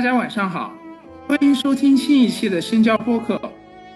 大家晚上好，欢迎收听新一期的深交播客，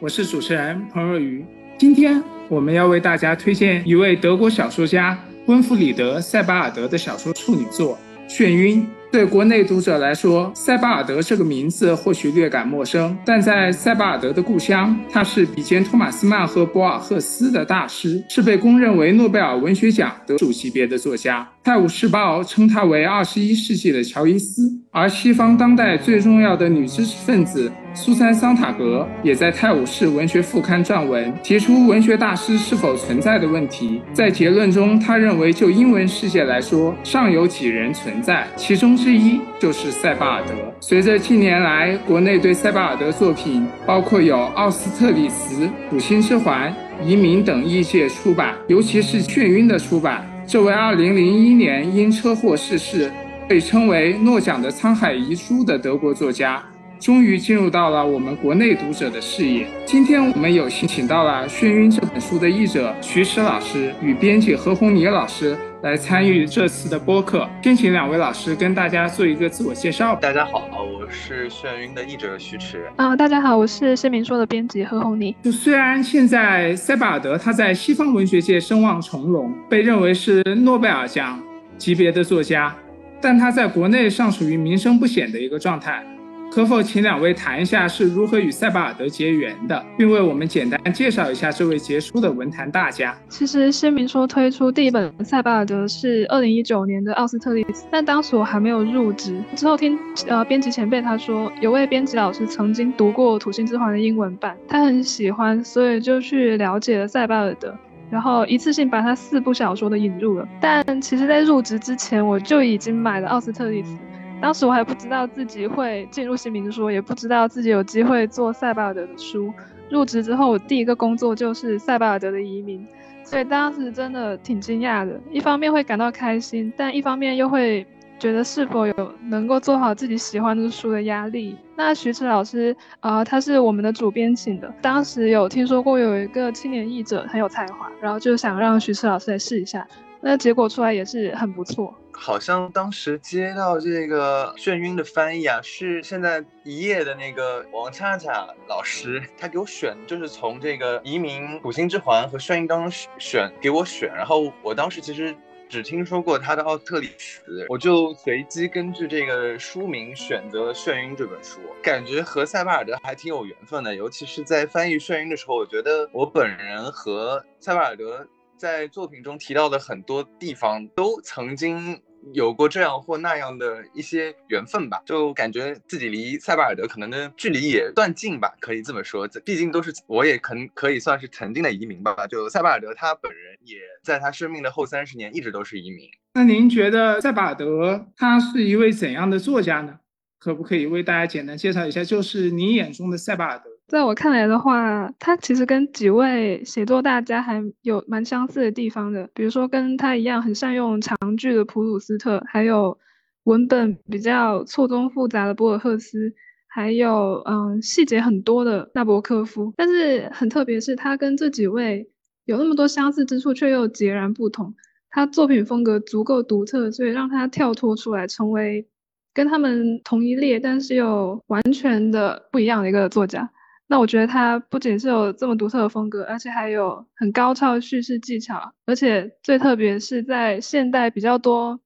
我是主持人彭若愚。今天我们要为大家推荐一位德国小说家温弗里德·塞巴尔德的小说处女作《眩晕》。对国内读者来说，塞巴尔德这个名字或许略感陌生，但在塞巴尔德的故乡，他是比肩托马斯曼和博尔赫斯的大师，是被公认为诺贝尔文学奖得主级别的作家。《泰晤士报》称他为二十一世纪的乔伊斯，而西方当代最重要的女知识分子。苏珊·桑塔格也在《泰晤士文学副刊》撰文，提出文学大师是否存在的问题。在结论中，他认为就英文世界来说，尚有几人存在，其中之一就是塞巴尔德。随着近年来国内对塞巴尔德作品，包括有《奥斯特里茨》《土星之环》《移民》等译介出版，尤其是《眩晕》的出版，这位2001年因车祸逝世，被称为诺奖的沧海遗书的德国作家。终于进入到了我们国内读者的视野。今天我们有幸请到了《眩晕》这本书的译者徐迟老师与编辑何红妮老师来参与这次的播客。先请两位老师跟大家做一个自我介绍。大家好，我是《眩晕》的译者徐迟。啊，大家好，我是《新民说》的编辑何红妮。就虽然现在塞巴尔德他在西方文学界声望重隆，被认为是诺贝尔奖级别的作家，但他在国内尚属于名声不显的一个状态。可否请两位谈一下是如何与塞巴尔德结缘的，并为我们简单介绍一下这位杰出的文坛大家？其实先明说推出第一本塞巴尔德是二零一九年的《奥斯特利斯》，但当时我还没有入职。之后听呃编辑前辈他说，有位编辑老师曾经读过《土星之环》的英文版，他很喜欢，所以就去了解了塞巴尔德，然后一次性把他四部小说都引入了。但其实，在入职之前，我就已经买了《奥斯特利斯》。当时我还不知道自己会进入新民说，也不知道自己有机会做塞巴尔德的书。入职之后，我第一个工作就是塞巴尔德的移民，所以当时真的挺惊讶的。一方面会感到开心，但一方面又会觉得是否有能够做好自己喜欢的书的压力。那徐迟老师，呃，他是我们的主编请的。当时有听说过有一个青年译者很有才华，然后就想让徐迟老师来试一下。那结果出来也是很不错。好像当时接到这个眩晕的翻译啊，是现在一页的那个王恰恰老师，他给我选，就是从这个移民土星之环和眩晕当中选给我选。然后我当时其实只听说过他的奥斯特里茨，我就随机根据这个书名选择了眩晕这本书，感觉和塞巴尔德还挺有缘分的。尤其是在翻译眩晕的时候，我觉得我本人和塞巴尔德。在作品中提到的很多地方，都曾经有过这样或那样的一些缘分吧，就感觉自己离塞巴尔德可能的距离也算近吧，可以这么说。毕竟都是我也可能可以算是曾经的移民吧。就塞巴尔德他本人也在他生命的后三十年一直都是移民。那您觉得塞巴尔德他是一位怎样的作家呢？可不可以为大家简单介绍一下？就是您眼中的塞巴尔德。在我看来的话，他其实跟几位写作大家还有蛮相似的地方的。比如说，跟他一样很善用长句的普鲁斯特，还有文本比较错综复杂的博尔赫斯，还有嗯细节很多的纳博科夫。但是很特别是，他跟这几位有那么多相似之处，却又截然不同。他作品风格足够独特，所以让他跳脱出来，成为跟他们同一列，但是又完全的不一样的一个作家。那我觉得他不仅是有这么独特的风格，而且还有很高超的叙事技巧，而且最特别是在现代比较多。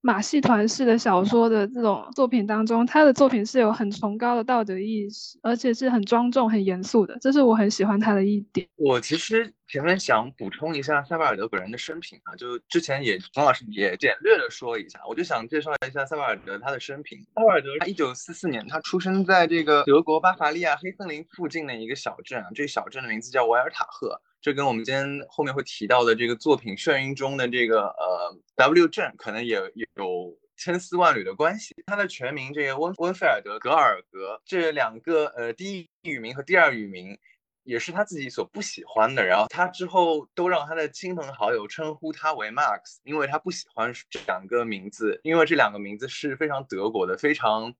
马戏团式的小说的这种作品当中，他的作品是有很崇高的道德意识，而且是很庄重、很严肃的，这是我很喜欢他的一点。我其实前面想补充一下塞巴尔德本人的生平啊，就之前也冯老师也简略的说一下，我就想介绍一下塞巴尔德他的生平。塞巴尔德他一九四四年，他出生在这个德国巴伐利亚黑森林附近的一个小镇啊，这个小镇的名字叫维尔塔赫。这跟我们今天后面会提到的这个作品《眩晕》中的这个呃 W 镇可能也有千丝万缕的关系。他的全名这个温温菲尔德·格尔格，这两个呃第一语名和第二语名也是他自己所不喜欢的。然后他之后都让他的亲朋好友称呼他为 Max，因为他不喜欢这两个名字，因为这两个名字是非常德国的，非常。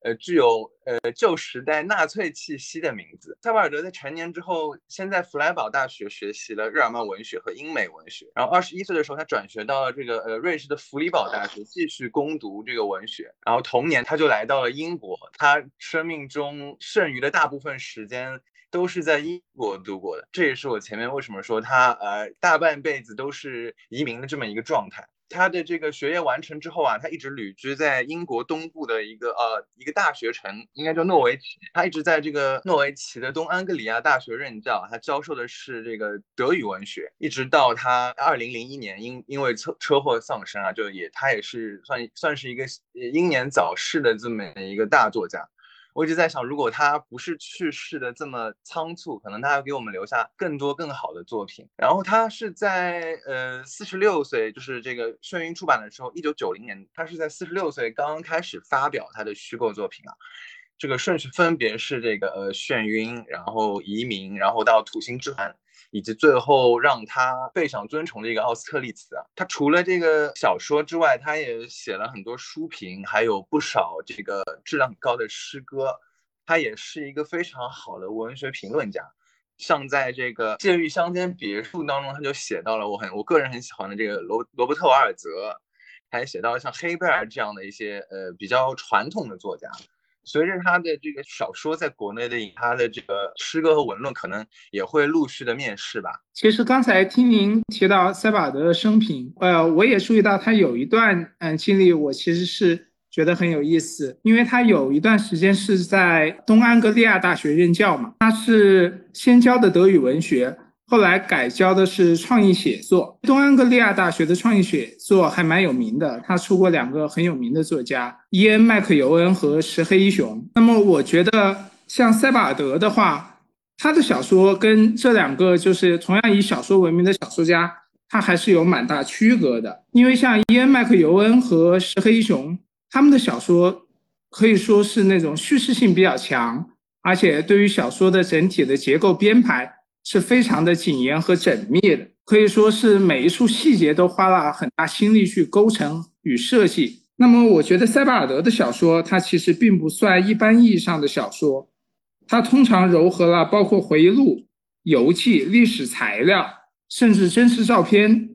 呃，具有呃旧时代纳粹气息的名字。塞巴尔德在成年之后，先在弗莱堡大学学习了日耳曼文学和英美文学，然后二十一岁的时候，他转学到了这个呃瑞士的弗里堡大学，继续攻读这个文学。然后同年，他就来到了英国。他生命中剩余的大部分时间都是在英国度过的。这也是我前面为什么说他呃大半辈子都是移民的这么一个状态。他的这个学业完成之后啊，他一直旅居在英国东部的一个呃一个大学城，应该叫诺维奇。他一直在这个诺维奇的东安格里亚大学任教，他教授的是这个德语文学，一直到他二零零一年因因为车车祸丧生啊，就也他也是算算是一个英年早逝的这么一个大作家。我一直在想，如果他不是去世的这么仓促，可能他要给我们留下更多更好的作品。然后他是在呃四十六岁，就是这个眩晕出版的时候，一九九零年，他是在四十六岁刚刚开始发表他的虚构作品啊。这个顺序分别是这个呃眩晕，然后移民，然后到土星之环。以及最后让他备享尊崇的一个奥斯特利茨啊，他除了这个小说之外，他也写了很多书评，还有不少这个质量很高的诗歌。他也是一个非常好的文学评论家，像在这个《监狱乡间别墅》当中，他就写到了我很我个人很喜欢的这个罗罗伯特·瓦尔泽，还写到了像黑贝尔这样的一些呃比较传统的作家。随着他的这个小说在国内的他的这个诗歌和文论，可能也会陆续的面世吧。其实刚才听您提到塞巴德的生平，呃，我也注意到他有一段嗯经历，我其实是觉得很有意思，因为他有一段时间是在东安格利亚大学任教嘛，他是先教的德语文学。后来改教的是创意写作，东安格利亚大学的创意写作还蛮有名的，他出过两个很有名的作家伊恩·麦克尤恩和石黑一雄。那么我觉得像塞巴尔德的话，他的小说跟这两个就是同样以小说闻名的小说家，他还是有蛮大区隔的。因为像伊恩·麦克尤恩和石黑一雄，他们的小说可以说是那种叙事性比较强，而且对于小说的整体的结构编排。是非常的谨严和缜密的，可以说是每一处细节都花了很大心力去构成与设计。那么，我觉得塞巴尔德的小说，它其实并不算一般意义上的小说，它通常糅合了包括回忆录、游记、历史材料，甚至真实照片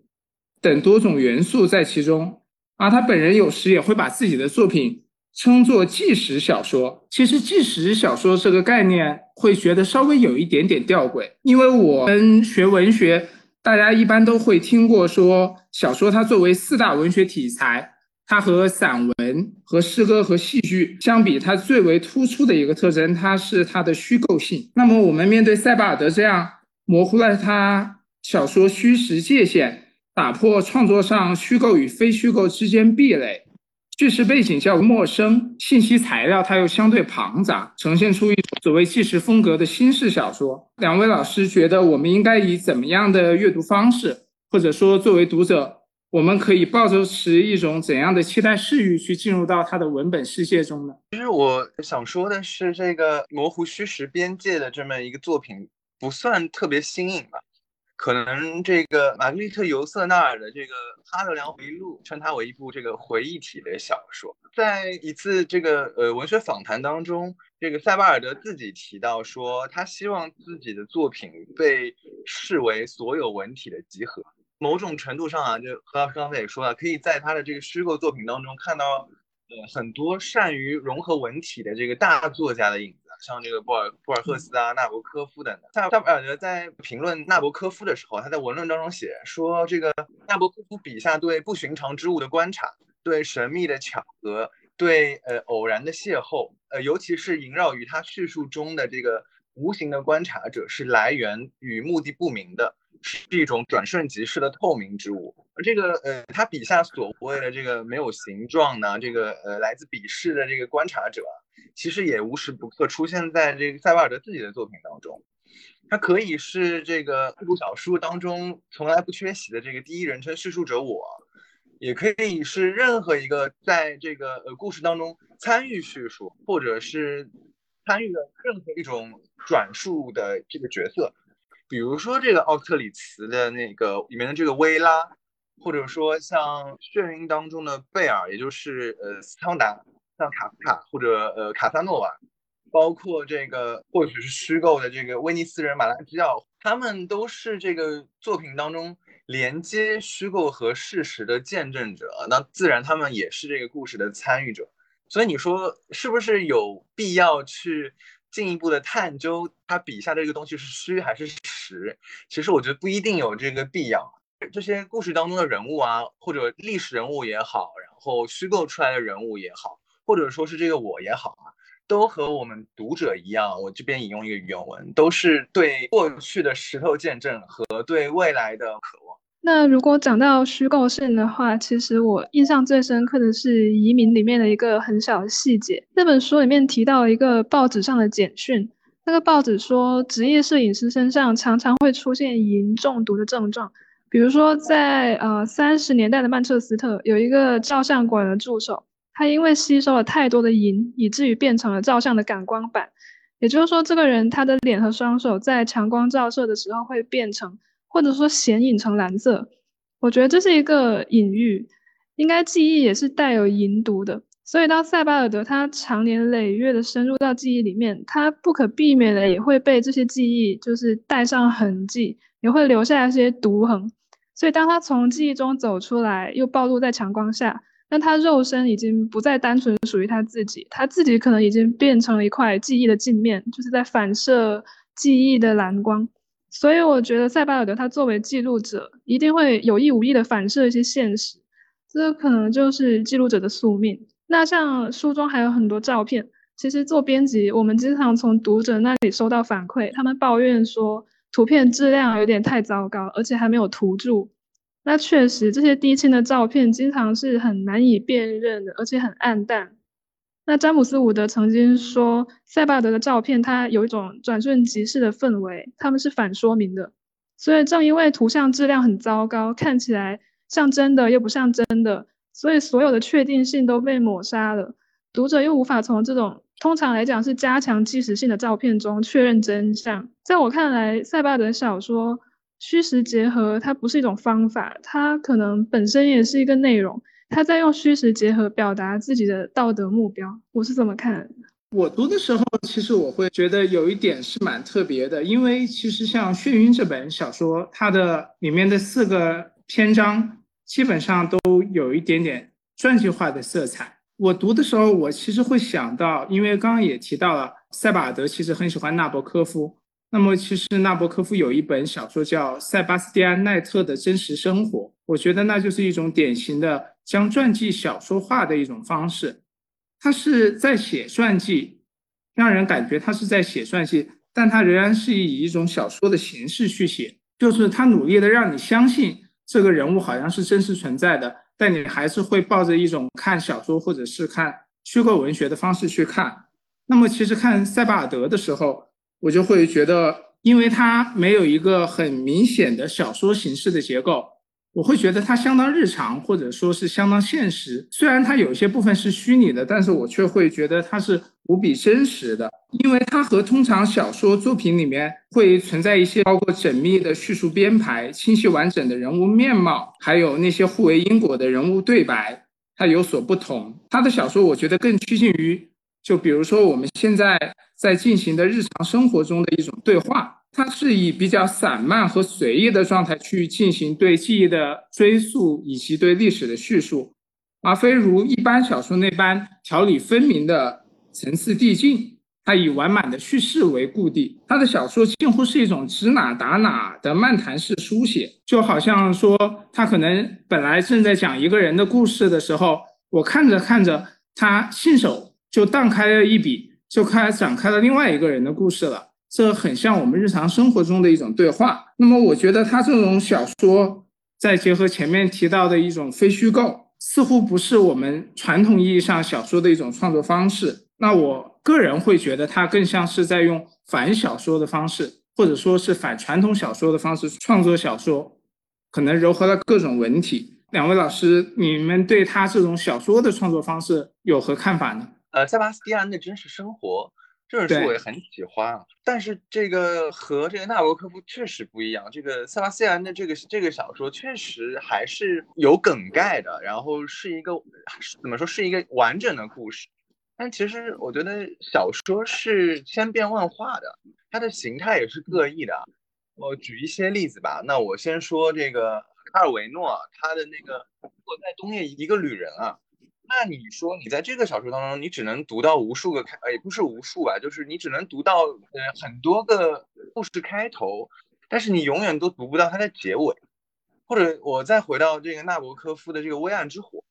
等多种元素在其中。而他本人有时也会把自己的作品。称作纪实小说，其实纪实小说这个概念会觉得稍微有一点点吊诡，因为我们学文学，大家一般都会听过说，小说它作为四大文学题材，它和散文、和诗歌、和戏剧相比，它最为突出的一个特征，它是它的虚构性。那么我们面对塞巴尔德这样模糊了他小说虚实界限，打破创作上虚构与非虚构之间壁垒。叙事背景较陌生，信息材料它又相对庞杂，呈现出一种所谓纪实风格的新式小说。两位老师觉得我们应该以怎么样的阅读方式，或者说作为读者，我们可以抱着持一种怎样的期待视域去进入到他的文本世界中呢？其实我想说的是，这个模糊虚实边界的这么一个作品，不算特别新颖吧。可能这个玛格丽特·尤瑟纳尔的这个《哈德良回忆录》称它为一部这个回忆体的小说。在一次这个呃文学访谈当中，这个塞巴尔德自己提到说，他希望自己的作品被视为所有文体的集合。某种程度上啊，就何老师刚才也说了，可以在他的这个虚构作品当中看到呃很多善于融合文体的这个大作家的影。像这个博尔博尔赫斯啊、纳博科夫等等。塞塞巴尔德在评论纳博科夫的时候，他在文论当中写说，这个纳博科夫笔下对不寻常之物的观察，对神秘的巧合，对呃偶然的邂逅，呃，尤其是萦绕于他叙述中的这个无形的观察者，是来源与目的不明的，是一种转瞬即逝的透明之物。而这个呃，他笔下所谓的这个没有形状呢，这个呃来自彼世的这个观察者。其实也无时不刻出现在这个塞巴尔德自己的作品当中。它可以是这个这部小说当中从来不缺席的这个第一人称叙述者我，也可以是任何一个在这个呃故事当中参与叙述或者是参与的任何一种转述的这个角色，比如说这个奥特里茨的那个里面的这个薇拉，或者说像眩晕当中的贝尔，也就是呃斯汤达，像卡夫卡或者呃卡萨诺瓦。包括这个，或许是虚构的这个威尼斯人马拉基奥，他们都是这个作品当中连接虚构和事实的见证者，那自然他们也是这个故事的参与者。所以你说是不是有必要去进一步的探究他笔下这个东西是虚还是实？其实我觉得不一定有这个必要。这些故事当中的人物啊，或者历史人物也好，然后虚构出来的人物也好，或者说是这个我也好啊。都和我们读者一样，我这边引用一个原文，都是对过去的石头见证和对未来的渴望。那如果讲到虚构性的话，其实我印象最深刻的是《移民》里面的一个很小的细节。那本书里面提到一个报纸上的简讯，那个报纸说，职业摄影师身上常常会出现银中毒的症状，比如说在呃三十年代的曼彻斯特，有一个照相馆的助手。他因为吸收了太多的银，以至于变成了照相的感光板。也就是说，这个人他的脸和双手在强光照射的时候会变成，或者说显影成蓝色。我觉得这是一个隐喻，应该记忆也是带有银毒的。所以当塞巴尔德他长年累月的深入到记忆里面，他不可避免的也会被这些记忆就是带上痕迹，也会留下一些毒痕。所以当他从记忆中走出来，又暴露在强光下。但他肉身已经不再单纯属于他自己，他自己可能已经变成了一块记忆的镜面，就是在反射记忆的蓝光。所以我觉得塞巴尔德他作为记录者，一定会有意无意的反射一些现实，这可能就是记录者的宿命。那像书中还有很多照片，其实做编辑，我们经常从读者那里收到反馈，他们抱怨说图片质量有点太糟糕，而且还没有图注。那确实，这些低清的照片经常是很难以辨认的，而且很暗淡。那詹姆斯·伍德曾经说，塞巴德的照片它有一种转瞬即逝的氛围，他们是反说明的。所以正因为图像质量很糟糕，看起来像真的又不像真的，所以所有的确定性都被抹杀了。读者又无法从这种通常来讲是加强即时性的照片中确认真相。在我看来，塞巴德小说。虚实结合，它不是一种方法，它可能本身也是一个内容。他在用虚实结合表达自己的道德目标，我是怎么看？我读的时候，其实我会觉得有一点是蛮特别的，因为其实像《眩晕》这本小说，它的里面的四个篇章基本上都有一点点传记化的色彩。我读的时候，我其实会想到，因为刚刚也提到了，塞巴尔德其实很喜欢纳博科夫。那么，其实纳博科夫有一本小说叫《塞巴斯蒂安·奈特的真实生活》，我觉得那就是一种典型的将传记小说化的一种方式。他是在写传记，让人感觉他是在写传记，但他仍然是以一种小说的形式去写，就是他努力的让你相信这个人物好像是真实存在的，但你还是会抱着一种看小说或者是看虚构文学的方式去看。那么，其实看塞巴尔德的时候。我就会觉得，因为它没有一个很明显的小说形式的结构，我会觉得它相当日常，或者说是相当现实。虽然它有些部分是虚拟的，但是我却会觉得它是无比真实的，因为它和通常小说作品里面会存在一些包括缜密的叙述编排、清晰完整的人物面貌，还有那些互为因果的人物对白，它有所不同。他的小说，我觉得更趋近于。就比如说我们现在在进行的日常生活中的一种对话，它是以比较散漫和随意的状态去进行对记忆的追溯以及对历史的叙述，而非如一般小说那般条理分明的层次递进。它以完满的叙事为固地，他的小说近乎是一种指哪打哪的漫谈式书写，就好像说他可能本来正在讲一个人的故事的时候，我看着看着，他信手。就荡开了一笔，就开展开了另外一个人的故事了。这很像我们日常生活中的一种对话。那么，我觉得他这种小说，再结合前面提到的一种非虚构，似乎不是我们传统意义上小说的一种创作方式。那我个人会觉得，他更像是在用反小说的方式或者说是反传统小说的方式创作小说，可能糅合了各种文体。两位老师，你们对他这种小说的创作方式有何看法呢？呃，塞巴斯蒂安的真实生活这本书我也很喜欢啊，但是这个和这个纳博科夫确实不一样。这个塞巴斯蒂安的这个这个小说确实还是有梗概的，然后是一个怎么说是一个完整的故事。但其实我觉得小说是千变万化的，它的形态也是各异的。我举一些例子吧。那我先说这个。卡尔维诺他的那个《我在冬夜一个旅人》啊，那你说你在这个小说当中，你只能读到无数个开，也不是无数吧，就是你只能读到呃很多个故事开头，但是你永远都读不到它的结尾。或者我再回到这个纳博科夫的这个《微暗之火》，《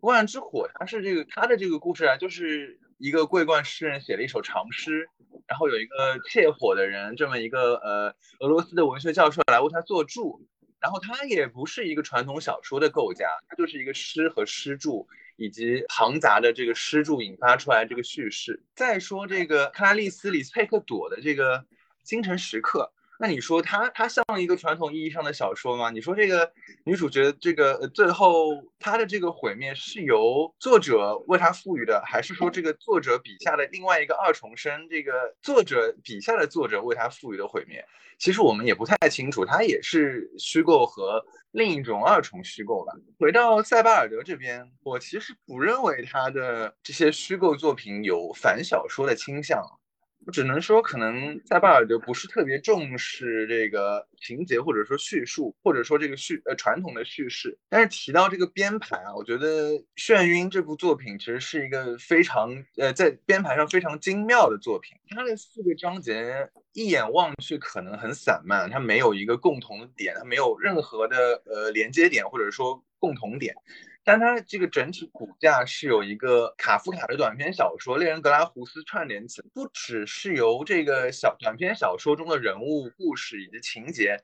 微暗之火》它是这个它的这个故事啊，就是一个桂冠诗人写了一首长诗，然后有一个窃火的人，这么一个呃俄罗斯的文学教授来为他作注。然后它也不是一个传统小说的构架，它就是一个诗和诗注以及庞杂的这个诗注引发出来这个叙事。再说这个克拉丽丝·李斯佩克朵的这个《精神时刻》。那你说它它像一个传统意义上的小说吗？你说这个女主角这个最后她的这个毁灭是由作者为她赋予的，还是说这个作者笔下的另外一个二重生，这个作者笔下的作者为她赋予的毁灭？其实我们也不太清楚，它也是虚构和另一种二重虚构吧。回到塞巴尔德这边，我其实不认为他的这些虚构作品有反小说的倾向。我只能说，可能塞巴尔德不是特别重视这个情节，或者说叙述，或者说这个叙呃传统的叙事。但是提到这个编排啊，我觉得《眩晕》这部作品其实是一个非常呃在编排上非常精妙的作品。它的四个章节一眼望去可能很散漫，它没有一个共同点，它没有任何的呃连接点或者说共同点。但它这个整体骨架是有一个卡夫卡的短篇小说《猎人格拉胡斯》串联起来，不只是由这个小短篇小说中的人物故事以及情节。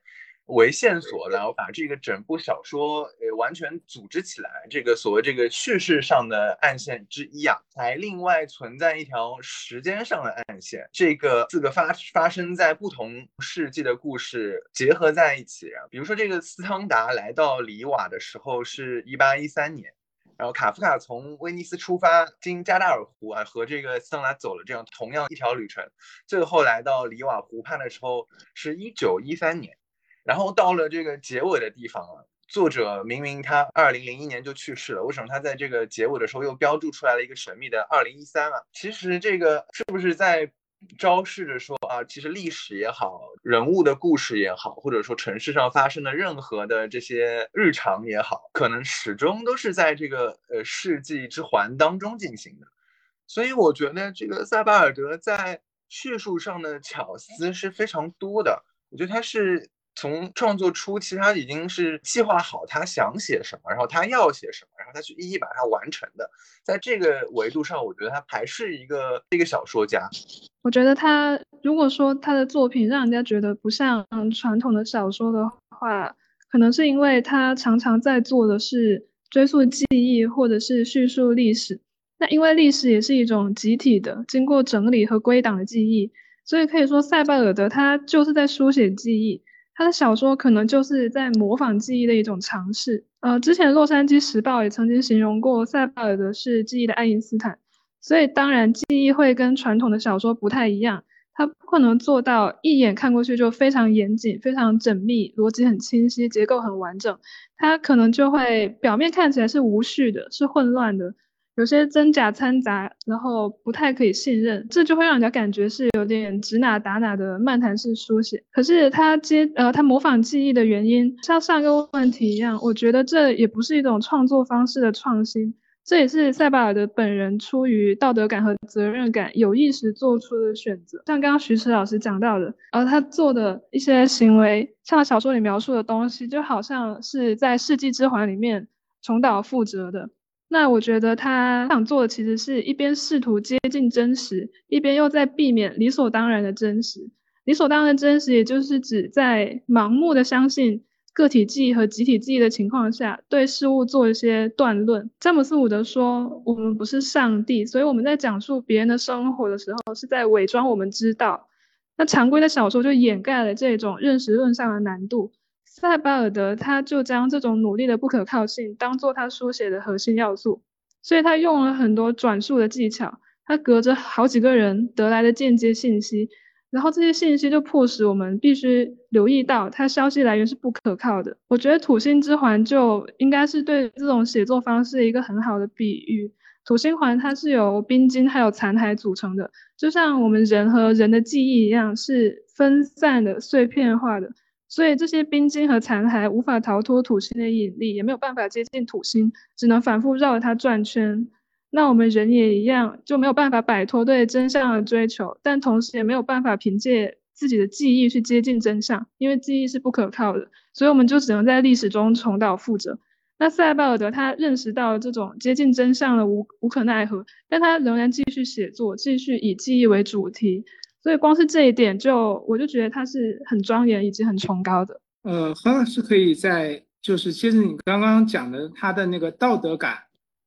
为线索，然后把这个整部小说呃完全组织起来，这个所谓这个叙事上的暗线之一啊，还另外存在一条时间上的暗线，这个四个发发生在不同世纪的故事结合在一起啊。比如说这个斯汤达来到里瓦的时候是一八一三年，然后卡夫卡从威尼斯出发经加达尔湖啊和这个斯汤达走了这样同样一条旅程，最后来到里瓦湖畔的时候是一九一三年。然后到了这个结尾的地方啊，作者明明他二零零一年就去世了，为什么他在这个结尾的时候又标注出来了一个神秘的二零一三啊？其实这个是不是在昭示着说啊，其实历史也好，人物的故事也好，或者说城市上发生的任何的这些日常也好，可能始终都是在这个呃世纪之环当中进行的。所以我觉得这个塞巴尔德在叙述上的巧思是非常多的。我觉得他是。从创作初期，他已经是计划好他想写什么，然后他要写什么，然后他去一一把它完成的。在这个维度上，我觉得他还是一个一个小说家。我觉得他如果说他的作品让人家觉得不像传统的小说的话，可能是因为他常常在做的是追溯记忆或者是叙述历史。那因为历史也是一种集体的、经过整理和归档的记忆，所以可以说塞拜尔德他就是在书写记忆。他的小说可能就是在模仿记忆的一种尝试。呃，之前《洛杉矶时报》也曾经形容过塞巴尔德是记忆的爱因斯坦。所以，当然记忆会跟传统的小说不太一样，他不可能做到一眼看过去就非常严谨、非常缜密、逻辑很清晰、结构很完整。他可能就会表面看起来是无序的，是混乱的。有些真假掺杂，然后不太可以信任，这就会让人家感觉是有点指哪打哪的漫谈式书写。可是他接呃，他模仿记忆的原因，像上个问题一样，我觉得这也不是一种创作方式的创新，这也是塞巴尔的本人出于道德感和责任感有意识做出的选择。像刚刚徐迟老师讲到的，呃，他做的一些行为，像小说里描述的东西，就好像是在世纪之环里面重蹈覆辙的。那我觉得他想做的其实是一边试图接近真实，一边又在避免理所当然的真实。理所当然的真实，也就是指在盲目的相信个体记忆和集体记忆的情况下，对事物做一些断论。詹姆斯·伍德说：“我们不是上帝，所以我们在讲述别人的生活的时候，是在伪装我们知道。”那常规的小说就掩盖了这种认识论上的难度。塞巴尔德他就将这种努力的不可靠性当做他书写的核心要素，所以他用了很多转述的技巧，他隔着好几个人得来的间接信息。然后这些信息就迫使我们必须留意到，他消息来源是不可靠的。我觉得《土星之环》就应该是对这种写作方式一个很好的比喻。土星环它是由冰晶还有残骸组成的，就像我们人和人的记忆一样，是分散的、碎片化的。所以这些冰晶和残骸无法逃脱土星的引力，也没有办法接近土星，只能反复绕着它转圈。那我们人也一样，就没有办法摆脱对真相的追求，但同时也没有办法凭借自己的记忆去接近真相，因为记忆是不可靠的，所以我们就只能在历史中重蹈覆辙。那塞巴尔德他认识到这种接近真相的无无可奈何，但他仍然继续写作，继续以记忆为主题，所以光是这一点就我就觉得他是很庄严以及很崇高的。呃，何老师可以在就是接着你刚刚讲的他的那个道德感。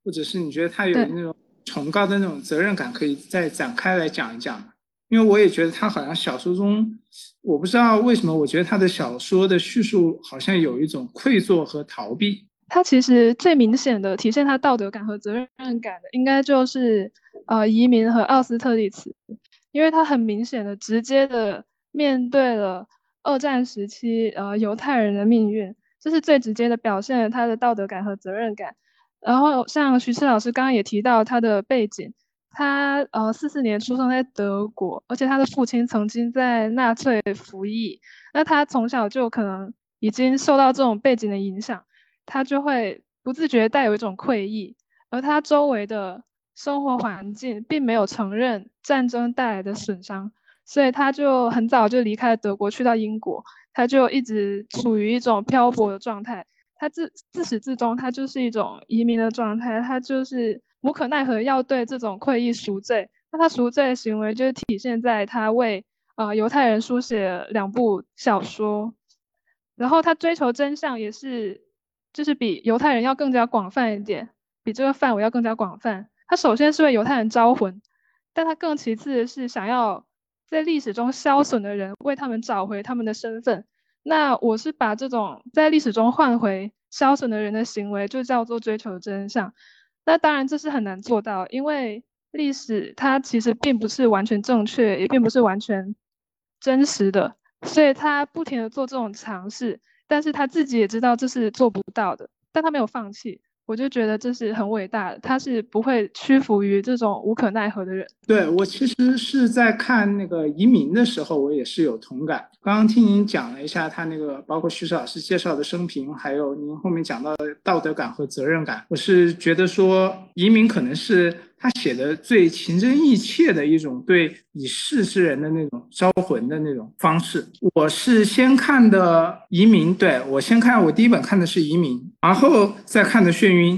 或者是你觉得他有那种崇高的那种责任感，可以再展开来讲一讲。因为我也觉得他好像小说中，我不知道为什么，我觉得他的小说的叙述好像有一种愧疚和逃避。他其实最明显的体现他道德感和责任感的，应该就是呃移民和奥斯特利茨，因为他很明显的直接的面对了二战时期呃犹太人的命运，这是最直接的表现了他的道德感和责任感。然后像徐志老师刚刚也提到他的背景，他呃四四年出生在德国，而且他的父亲曾经在纳粹服役，那他从小就可能已经受到这种背景的影响，他就会不自觉带有一种愧意，而他周围的生活环境并没有承认战争带来的损伤，所以他就很早就离开了德国，去到英国，他就一直处于一种漂泊的状态。他自自始至终，他就是一种移民的状态，他就是无可奈何要对这种愧意赎罪。那他赎罪的行为，就是体现在他为呃犹太人书写两部小说，然后他追求真相也是，就是比犹太人要更加广泛一点，比这个范围要更加广泛。他首先是为犹太人招魂，但他更其次的是想要在历史中消损的人，为他们找回他们的身份。那我是把这种在历史中换回消损的人的行为，就叫做追求真相。那当然这是很难做到，因为历史它其实并不是完全正确，也并不是完全真实的，所以他不停的做这种尝试，但是他自己也知道这是做不到的，但他没有放弃。我就觉得这是很伟大的，他是不会屈服于这种无可奈何的人。对我其实是在看那个移民的时候，我也是有同感。刚刚听您讲了一下他那个，包括徐老师介绍的生平，还有您后面讲到的道德感和责任感，我是觉得说移民可能是。他写的最情真意切的一种对已逝之人的那种招魂的那种方式。我是先看的《移民》，对我先看，我第一本看的是《移民》，然后再看的《眩晕》。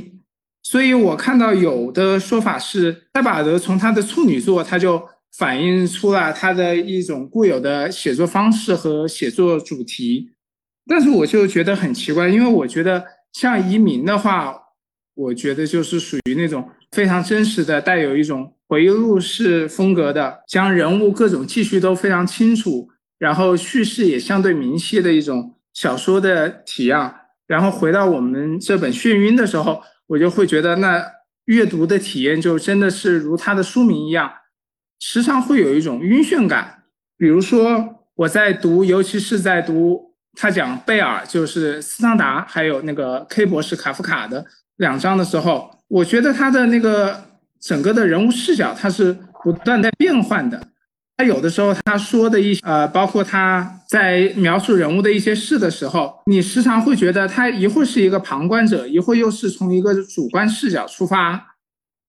所以我看到有的说法是，塞巴德从他的处女作，他就反映出了他的一种固有的写作方式和写作主题。但是我就觉得很奇怪，因为我觉得像《移民》的话，我觉得就是属于那种。非常真实的，带有一种回忆录式风格的，将人物各种记叙都非常清楚，然后叙事也相对明晰的一种小说的体样。然后回到我们这本《眩晕》的时候，我就会觉得那阅读的体验就真的是如它的书名一样，时常会有一种晕眩感。比如说我在读，尤其是在读他讲贝尔，就是斯汤达，还有那个 K 博士卡夫卡的两章的时候。我觉得他的那个整个的人物视角，他是不断在变换的。他有的时候他说的一呃，包括他在描述人物的一些事的时候，你时常会觉得他一会儿是一个旁观者，一会儿又是从一个主观视角出发。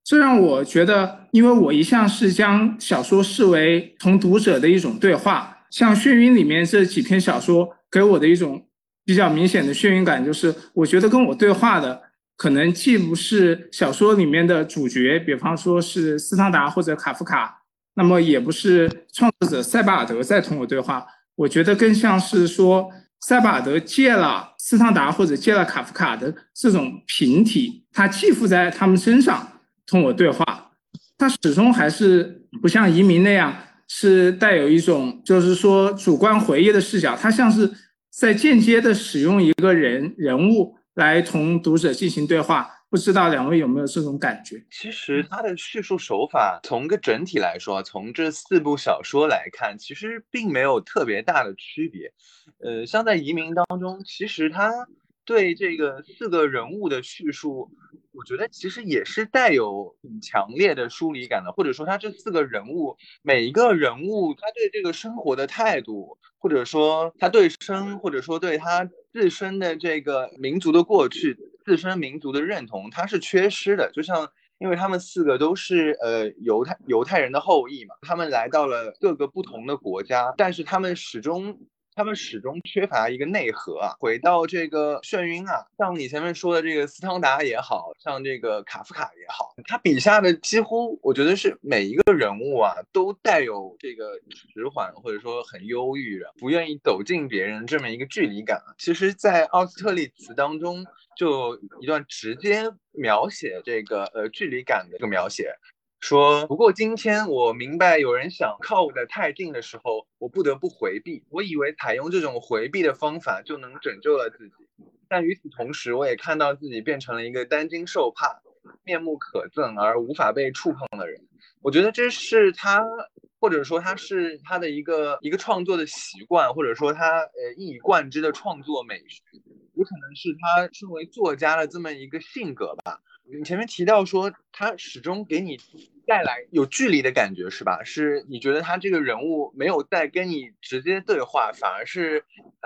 这让我觉得，因为我一向是将小说视为同读者的一种对话，像《眩晕》里面这几篇小说给我的一种比较明显的眩晕感，就是我觉得跟我对话的。可能既不是小说里面的主角，比方说是斯汤达或者卡夫卡，那么也不是创作者塞巴尔德在同我对话。我觉得更像是说塞巴尔德借了斯汤达或者借了卡夫卡的这种平体，他寄附在他们身上同我对话。他始终还是不像移民那样是带有一种就是说主观回忆的视角，他像是在间接的使用一个人人物来同读者进行对话。不知道两位有没有这种感觉？其实他的叙述手法，从个整体来说，从这四部小说来看，其实并没有特别大的区别。呃，像在《移民》当中，其实他对这个四个人物的叙述，我觉得其实也是带有很强烈的疏离感的。或者说，他这四个人物每一个人物，他对这个生活的态度，或者说他对生，或者说对他自身的这个民族的过去。自身民族的认同，他是缺失的。就像，因为他们四个都是呃犹太犹太人的后裔嘛，他们来到了各个不同的国家，但是他们始终。他们始终缺乏一个内核啊。回到这个眩晕啊，像你前面说的这个斯汤达也好像这个卡夫卡也好，他笔下的几乎我觉得是每一个人物啊，都带有这个迟缓或者说很忧郁的，不愿意走近别人这么一个距离感。其实，在奥斯特利茨当中，就一段直接描写这个呃距离感的一个描写。说，不过今天我明白，有人想靠我的太近的时候，我不得不回避。我以为采用这种回避的方法就能拯救了自己，但与此同时，我也看到自己变成了一个担惊受怕、面目可憎而无法被触碰的人。我觉得这是他，或者说他是他的一个一个创作的习惯，或者说他呃一以贯之的创作美学，有可能是他身为作家的这么一个性格吧。你前面提到说，他始终给你带来有距离的感觉，是吧？是你觉得他这个人物没有在跟你直接对话，反而是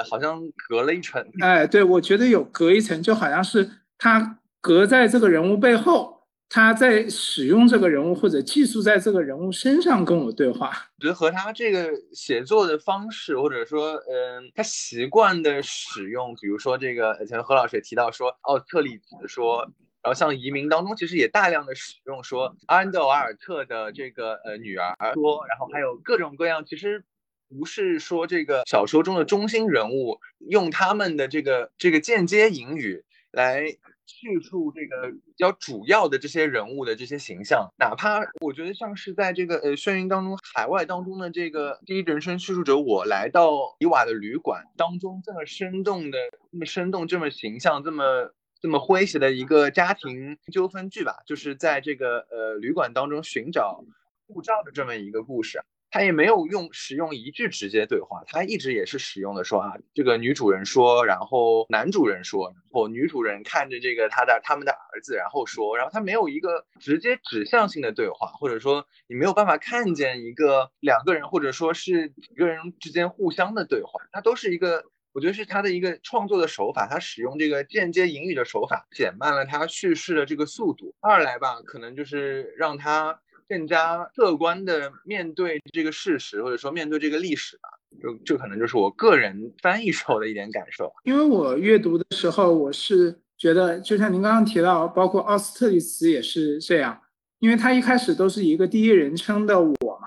好像隔了一层。哎，对，我觉得有隔一层，就好像是他隔在这个人物背后，他在使用这个人物或者寄宿在这个人物身上跟我对话。我觉得和他这个写作的方式，或者说，嗯，他习惯的使用，比如说这个，前何老师也提到说，奥特利茨说。然后像移民当中，其实也大量的使用说安德瓦尔特的这个呃女儿说，然后还有各种各样，其实不是说这个小说中的中心人物用他们的这个这个间接引语来叙述这个比较主要的这些人物的这些形象，哪怕我觉得像是在这个呃眩晕当中海外当中的这个第一人称叙述者我来到伊瓦的旅馆当中这么生动的这么生动这么形象这么。这么诙谐的一个家庭纠纷剧吧，就是在这个呃旅馆当中寻找护照的这么一个故事。他也没有用使用一句直接对话，他一直也是使用的说啊，这个女主人说，然后男主人说，然后女主人看着这个他的他们的儿子，然后说，然后他没有一个直接指向性的对话，或者说你没有办法看见一个两个人或者说是几个人之间互相的对话，它都是一个。我觉得是他的一个创作的手法，他使用这个间接引语的手法，减慢了他叙事的这个速度。二来吧，可能就是让他更加客观的面对这个事实，或者说面对这个历史吧。就这可能就是我个人翻译时候的一点感受。因为我阅读的时候，我是觉得，就像您刚刚提到，包括奥斯特利茨也是这样，因为他一开始都是一个第一人称的我嘛，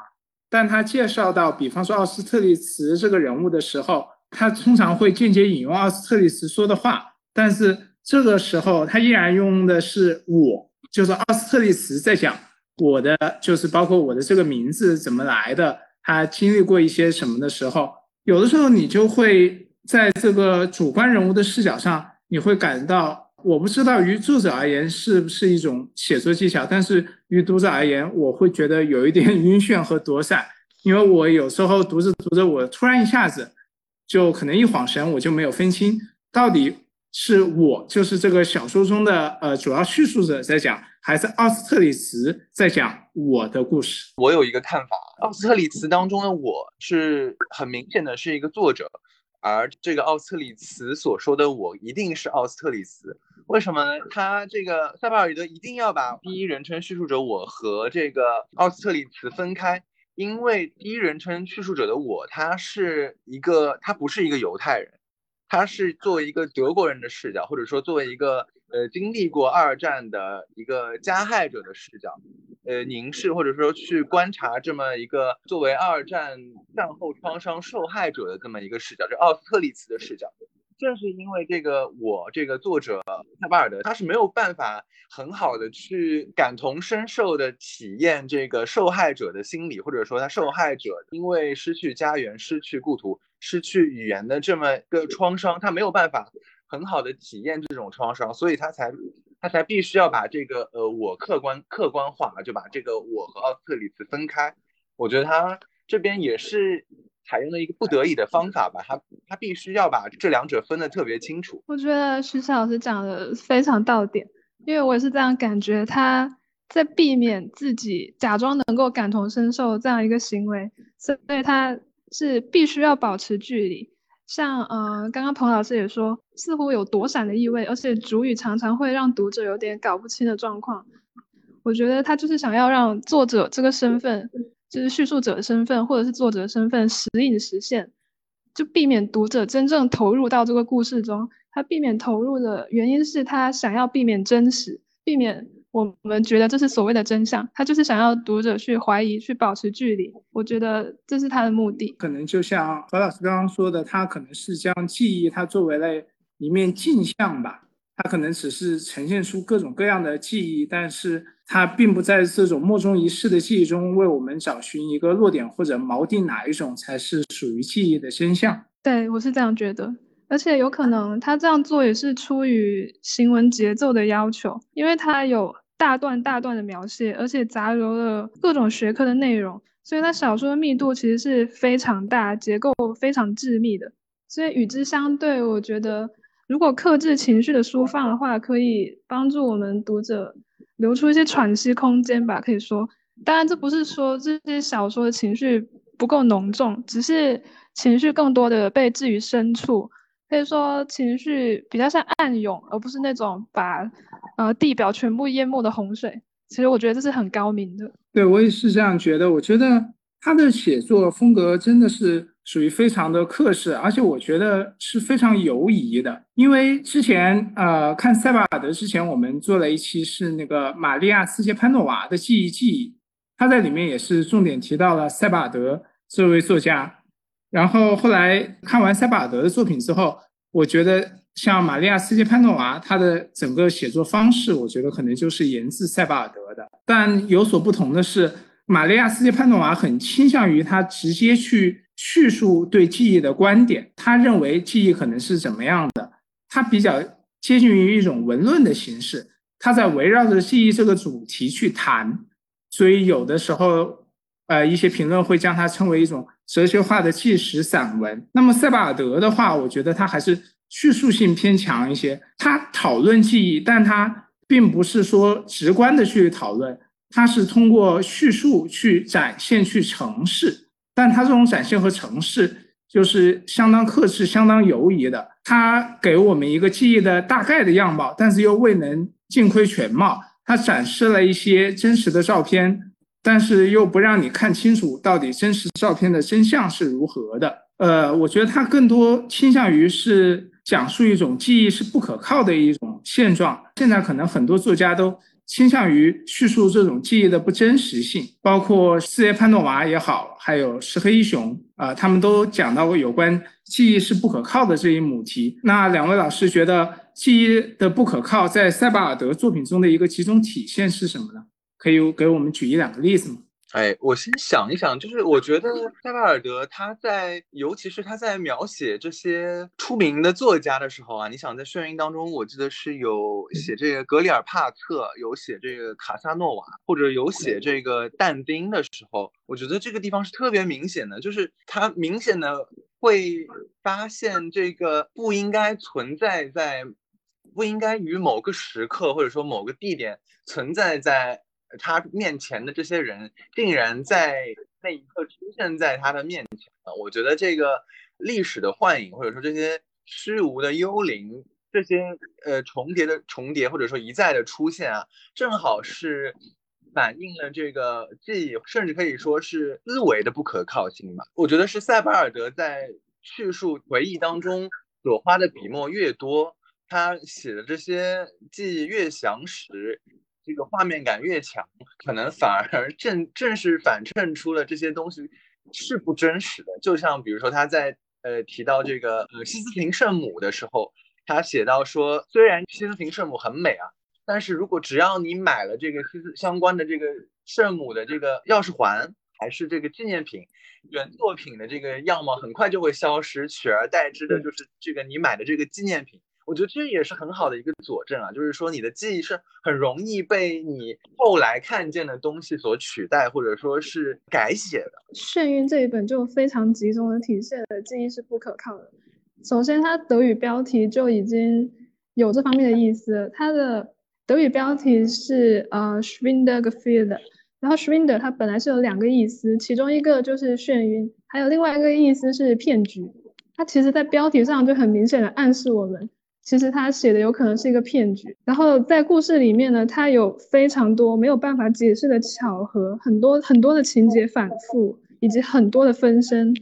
但他介绍到，比方说奥斯特利茨这个人物的时候。他通常会间接引用奥斯特利茨说的话，但是这个时候他依然用的是我，就是奥斯特利茨在讲我的，就是包括我的这个名字怎么来的，他经历过一些什么的时候，有的时候你就会在这个主观人物的视角上，你会感到，我不知道于作者而言是不是一种写作技巧，但是于读者而言，我会觉得有一点晕眩和躲闪，因为我有时候读着读着，我突然一下子。就可能一晃神，我就没有分清到底是我就是这个小说中的呃主要叙述者在讲，还是奥斯特里茨在讲我的故事。我有一个看法，奥斯特里茨当中的我是很明显的是一个作者，而这个奥斯特里茨所说的我一定是奥斯特里茨。为什么呢？他这个塞巴尔德一定要把第一人称叙述者我和这个奥斯特里茨分开？因为第一人称叙述者的我，他是一个，他不是一个犹太人，他是作为一个德国人的视角，或者说作为一个呃经历过二战的一个加害者的视角，呃凝视或者说去观察这么一个作为二战战后创伤受害者的这么一个视角，就奥斯特利茨的视角。正是因为这个，我这个作者塞巴尔德他是没有办法很好的去感同身受的体验这个受害者的心理，或者说他受害者因为失去家园、失去故土、失去语言的这么一个创伤，他没有办法很好的体验这种创伤，所以他才他才必须要把这个呃我客观客观化，就把这个我和奥斯特里茨分开。我觉得他这边也是。采用了一个不得已的方法吧，他他必须要把这两者分得特别清楚。我觉得徐霞老师讲的非常到点，因为我也是这样感觉，他在避免自己假装能够感同身受这样一个行为，所以他是必须要保持距离。像呃，刚刚彭老师也说，似乎有躲闪的意味，而且主语常常会让读者有点搞不清的状况。我觉得他就是想要让作者这个身份。就是叙述者的身份，或者是作者的身份时隐时现，就避免读者真正投入到这个故事中。他避免投入的原因是他想要避免真实，避免我们觉得这是所谓的真相。他就是想要读者去怀疑，去保持距离。我觉得这是他的目的。可能就像何老师刚刚说的，他可能是将记忆它作为了一面镜像吧。他可能只是呈现出各种各样的记忆，但是。它并不在这种莫衷一是的记忆中为我们找寻一个落点或者锚定哪一种才是属于记忆的真相。对我是这样觉得，而且有可能他这样做也是出于行文节奏的要求，因为他有大段大段的描写，而且杂糅了各种学科的内容，所以他小说的密度其实是非常大，结构非常致密的。所以与之相对，我觉得如果克制情绪的抒放的话，可以帮助我们读者。留出一些喘息空间吧，可以说，当然这不是说这些小说的情绪不够浓重，只是情绪更多的被置于深处，可以说情绪比较像暗涌，而不是那种把呃地表全部淹没的洪水。其实我觉得这是很高明的。对我也是这样觉得，我觉得他的写作风格真的是。属于非常的克制，而且我觉得是非常犹疑的。因为之前呃看塞巴尔德之前，我们做了一期是那个玛利亚·斯捷潘诺娃的记忆记忆，他在里面也是重点提到了塞巴尔德这位作家。然后后来看完塞巴尔德的作品之后，我觉得像玛利亚·斯捷潘诺娃，他的整个写作方式，我觉得可能就是源自塞巴尔德的。但有所不同的是，玛利亚·斯捷潘诺娃很倾向于他直接去。叙述对记忆的观点，他认为记忆可能是怎么样的，他比较接近于一种文论的形式，他在围绕着记忆这个主题去谈，所以有的时候，呃，一些评论会将它称为一种哲学化的纪实散文。那么塞巴尔德的话，我觉得他还是叙述性偏强一些，他讨论记忆，但他并不是说直观的去讨论，他是通过叙述去展现、去呈示。但他这种展现和呈现就是相当克制、相当犹疑的。他给我们一个记忆的大概的样貌，但是又未能尽窥全貌。他展示了一些真实的照片，但是又不让你看清楚到底真实照片的真相是如何的。呃，我觉得他更多倾向于是讲述一种记忆是不可靠的一种现状。现在可能很多作家都。倾向于叙述这种记忆的不真实性，包括四叶潘诺娃也好，还有石黑一雄啊，他们都讲到过有关记忆是不可靠的这一母题。那两位老师觉得记忆的不可靠，在塞巴尔德作品中的一个集中体现是什么呢？可以给我们举一两个例子吗？哎，我先想一想，就是我觉得塞巴尔德他在，尤其是他在描写这些出名的作家的时候啊，你想在眩晕当中，我记得是有写这个格里尔帕特，有写这个卡萨诺瓦，或者有写这个但丁的时候，我觉得这个地方是特别明显的，就是他明显的会发现这个不应该存在在，不应该于某个时刻或者说某个地点存在在。他面前的这些人，竟然在那一刻出现在他的面前了。我觉得这个历史的幻影，或者说这些虚无的幽灵，这些呃重叠的重叠，或者说一再的出现啊，正好是反映了这个记忆，甚至可以说是思维的不可靠性吧。我觉得是塞巴尔德在叙述回忆当中所花的笔墨越多，他写的这些记忆越详实。这个画面感越强，可能反而正正是反衬出了这些东西是不真实的。就像比如说他在呃提到这个呃西斯廷圣母的时候，他写到说，虽然西斯廷圣母很美啊，但是如果只要你买了这个西斯相关的这个圣母的这个钥匙环，还是这个纪念品，原作品的这个样貌很快就会消失，取而代之的就是这个你买的这个纪念品。我觉得这也是很好的一个佐证啊，就是说你的记忆是很容易被你后来看见的东西所取代，或者说是改写的。《眩晕》这一本就非常集中的体现了记忆是不可靠的。首先，它德语标题就已经有这方面的意思，它的德语标题是呃 “Schwindelgefühl”，然后 “Schwindel” 它本来是有两个意思，其中一个就是眩晕，还有另外一个意思是骗局。它其实，在标题上就很明显的暗示我们。其实他写的有可能是一个骗局，然后在故事里面呢，他有非常多没有办法解释的巧合，很多很多的情节反复，以及很多的分身。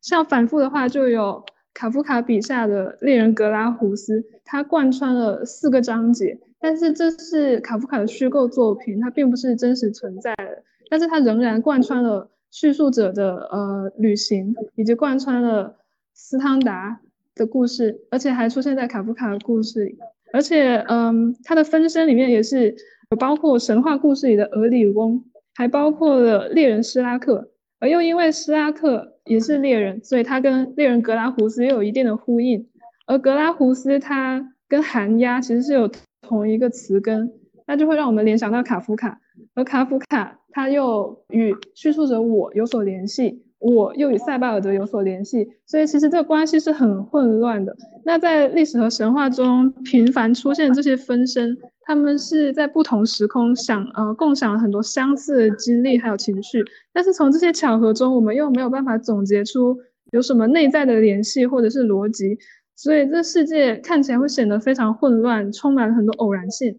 像反复的话，就有卡夫卡笔下的猎人格拉胡斯，他贯穿了四个章节，但是这是卡夫卡的虚构作品，它并不是真实存在的，但是它仍然贯穿了叙述者的呃旅行，以及贯穿了斯汤达。的故事，而且还出现在卡夫卡的故事。里，而且，嗯，他的分身里面也是有包括神话故事里的俄里翁，还包括了猎人施拉克，而又因为施拉克也是猎人，所以他跟猎人格拉胡斯又有一定的呼应，而格拉胡斯他跟寒鸦其实是有同一个词根，那就会让我们联想到卡夫卡，而卡夫卡他又与叙述者我有所联系。我又与塞巴尔德有所联系，所以其实这个关系是很混乱的。那在历史和神话中频繁出现这些分身，他们是在不同时空想呃共享了很多相似的经历还有情绪，但是从这些巧合中，我们又没有办法总结出有什么内在的联系或者是逻辑，所以这世界看起来会显得非常混乱，充满了很多偶然性。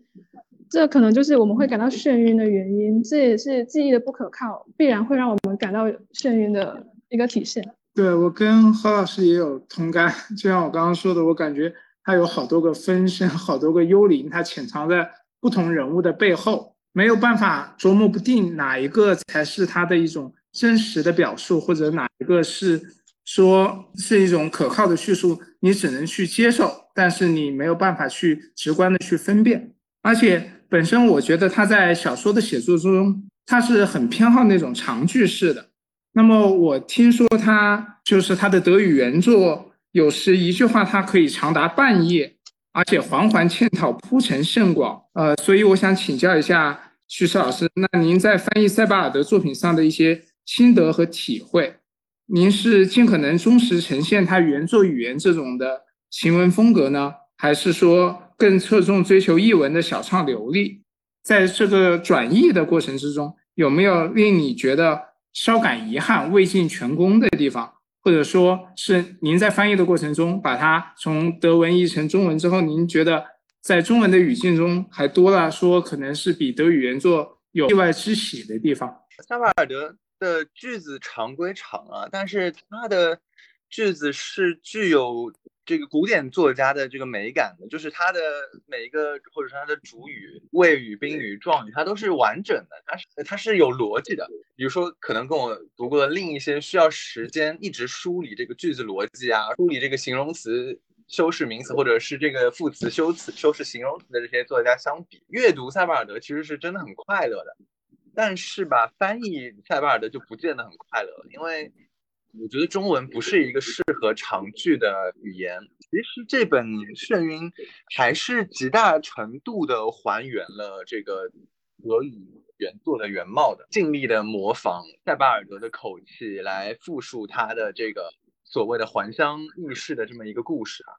这可能就是我们会感到眩晕的原因，这也是记忆的不可靠，必然会让我们感到眩晕的一个体现。对我跟何老师也有同感，就像我刚刚说的，我感觉他有好多个分身，好多个幽灵，他潜藏在不同人物的背后，没有办法琢磨不定哪一个才是他的一种真实的表述，或者哪一个是说是一种可靠的叙述，你只能去接受，但是你没有办法去直观的去分辨，而且。本身我觉得他在小说的写作中，他是很偏好那种长句式的。那么我听说他就是他的德语原作，有时一句话它可以长达半页，而且环环嵌套，铺陈甚广。呃，所以我想请教一下徐师老师，那您在翻译塞巴尔德作品上的一些心得和体会，您是尽可能忠实呈现他原作语言这种的行文风格呢，还是说？更侧重追求译文的小畅流利，在这个转译的过程之中，有没有令你觉得稍感遗憾、未尽全功的地方？或者说是您在翻译的过程中，把它从德文译成中文之后，您觉得在中文的语境中还多了说可能是比德语原作有意外之喜的地方？萨瓦尔德的句子长归长啊，但是他的句子是具有。这个古典作家的这个美感的，就是他的每一个，或者说他的主语、谓语、宾语、状语，它都是完整的，它是它是有逻辑的。比如说，可能跟我读过的另一些需要时间一直梳理这个句子逻辑啊，梳理这个形容词修饰名词，或者是这个副词修辞修饰形容词的这些作家相比，阅读塞巴尔德其实是真的很快乐的。但是吧，翻译塞巴尔德就不见得很快乐了，因为。我觉得中文不是一个适合长句的语言。其实这本《眩晕》还是极大程度的还原了这个俄语原作的原貌的，尽力的模仿塞巴尔德的口气来复述他的这个所谓的还乡遇事的这么一个故事啊。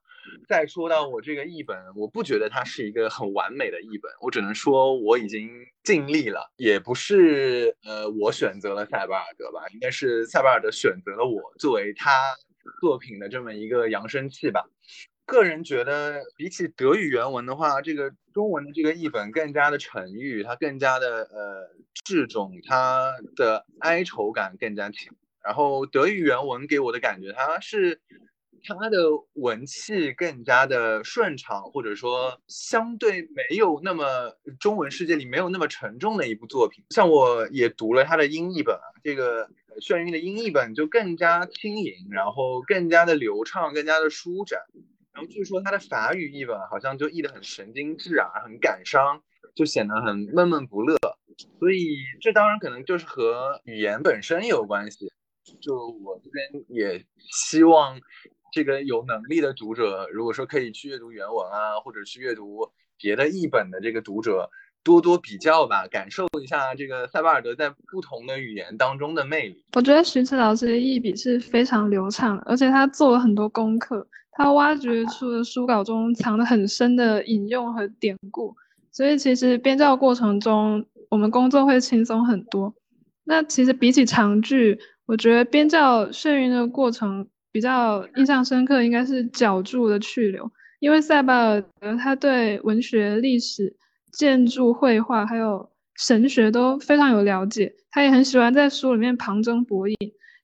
再说到我这个译本，我不觉得它是一个很完美的译本，我只能说我已经尽力了。也不是呃我选择了塞巴尔德吧，应该是塞巴尔德选择了我作为他作品的这么一个扬声器吧。个人觉得，比起德语原文的话，这个中文的这个译本更加的沉郁，它更加的呃质重，它的哀愁感更加强。然后德语原文给我的感觉，它是。它的文气更加的顺畅，或者说相对没有那么中文世界里没有那么沉重的一部作品。像我也读了他的英译本，这个眩晕的英译本就更加轻盈，然后更加的流畅，更加的舒展。然后据说他的法语译本好像就译得很神经质啊，很感伤，就显得很闷闷不乐。所以这当然可能就是和语言本身有关系。就我这边也希望这个有能力的读者，如果说可以去阅读原文啊，或者去阅读别的译本的这个读者。多多比较吧，感受一下这个塞巴尔德在不同的语言当中的魅力。我觉得徐迟老师的译笔是非常流畅，而且他做了很多功课，他挖掘出了书稿中藏得很深的引用和典故，所以其实编校过程中我们工作会轻松很多。那其实比起长句，我觉得编校眩晕的过程比较印象深刻，应该是脚注的去留，因为塞巴尔德他对文学历史。建筑、绘画还有神学都非常有了解，他也很喜欢在书里面旁征博引。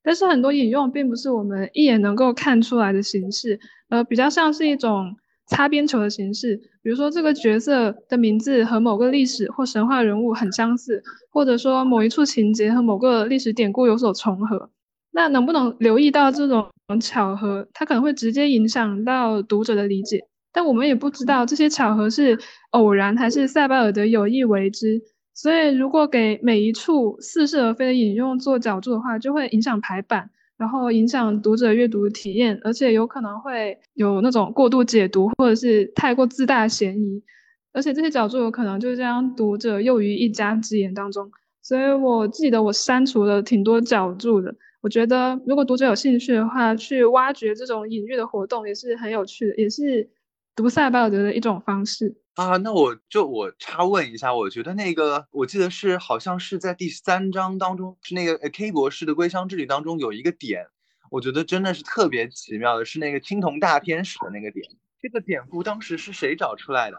但是很多引用并不是我们一眼能够看出来的形式，呃，比较像是一种擦边球的形式。比如说这个角色的名字和某个历史或神话人物很相似，或者说某一处情节和某个历史典故有所重合。那能不能留意到这种巧合，它可能会直接影响到读者的理解。但我们也不知道这些巧合是偶然还是塞巴尔德有意为之，所以如果给每一处似是而非的引用做角注的话，就会影响排版，然后影响读者阅读体验，而且有可能会有那种过度解读或者是太过自大嫌疑，而且这些角注有可能就将读者诱于一家之言当中。所以我记得我删除了挺多角注的。我觉得如果读者有兴趣的话，去挖掘这种隐喻的活动也是很有趣的，也是。读塞巴尔德的一种方式啊，那我就我插问一下，我觉得那个我记得是好像是在第三章当中，是那个 K 博士的《归乡之旅》当中有一个点，我觉得真的是特别奇妙的，是那个青铜大天使的那个点。这个典故当时是谁找出来的？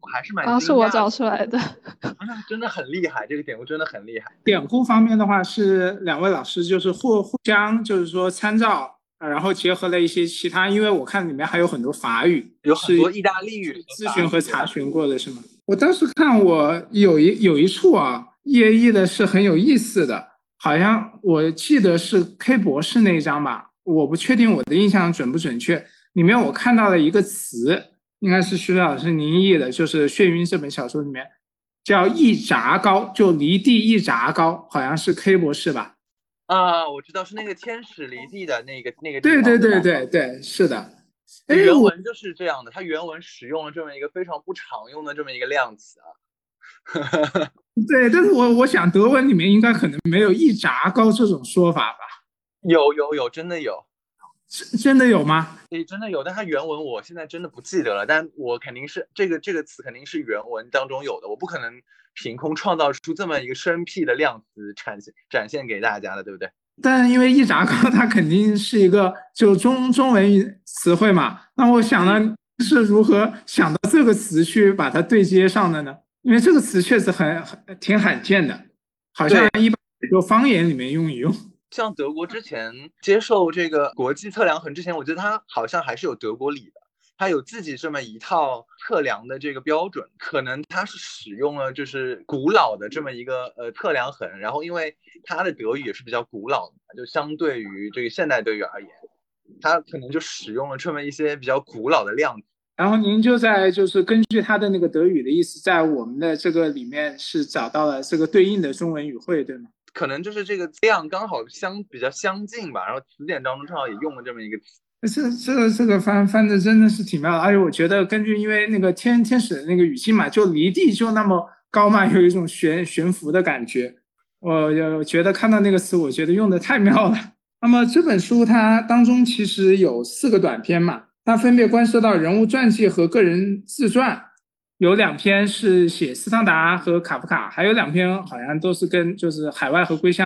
我还是蛮啊，是我找出来的，那真的很厉害，这个典故真的很厉害。典故方面的话，是两位老师就是互互相就是说参照。啊，然后结合了一些其他，因为我看里面还有很多法语，有很多意大利语咨询和查询过的是吗？我当时看我有一有一处啊，页译的是很有意思的，好像我记得是 K 博士那一章吧，我不确定我的印象准不准确。里面我看到了一个词，应该是徐老师您译的，就是《眩晕》这本小说里面叫一拃高，就离地一拃高，好像是 K 博士吧。啊，我知道是那个天使离地的那个那个。对对对对对，是的。原文就是这样的，它原文使用了这么一个非常不常用的这么一个量词啊。对，但是我我想德文里面应该可能没有一拃高这种说法吧？有有有，真的有。真真的有吗？诶，真的有，但它原文我现在真的不记得了，但我肯定是这个这个词肯定是原文当中有的，我不可能凭空创造出这么一个生僻的量词展现展现给大家的，对不对？但因为一拃高它肯定是一个就中中文词汇嘛，那我想呢是如何想到这个词去把它对接上的呢？因为这个词确实很很挺罕见的，好像一般就方言里面用一用。像德国之前接受这个国际测量衡之前，我觉得它好像还是有德国理的，它有自己这么一套测量的这个标准，可能它是使用了就是古老的这么一个呃测量衡，然后因为它的德语也是比较古老的，就相对于这个现代德语而言，它可能就使用了这么一些比较古老的量。然后您就在就是根据它的那个德语的意思，在我们的这个里面是找到了这个对应的中文语汇，对吗？可能就是这个量刚好相比较相近吧，然后词典当中正好也用了这么一个词。这这个这个翻翻的真的是挺妙的，而且我觉得根据因为那个天天使的那个语气嘛，就离地就那么高嘛，有一种悬悬浮的感觉。我有觉得看到那个词，我觉得用的太妙了。那么这本书它当中其实有四个短篇嘛，它分别关涉到人物传记和个人自传。有两篇是写斯汤达和卡夫卡，还有两篇好像都是跟就是海外和归乡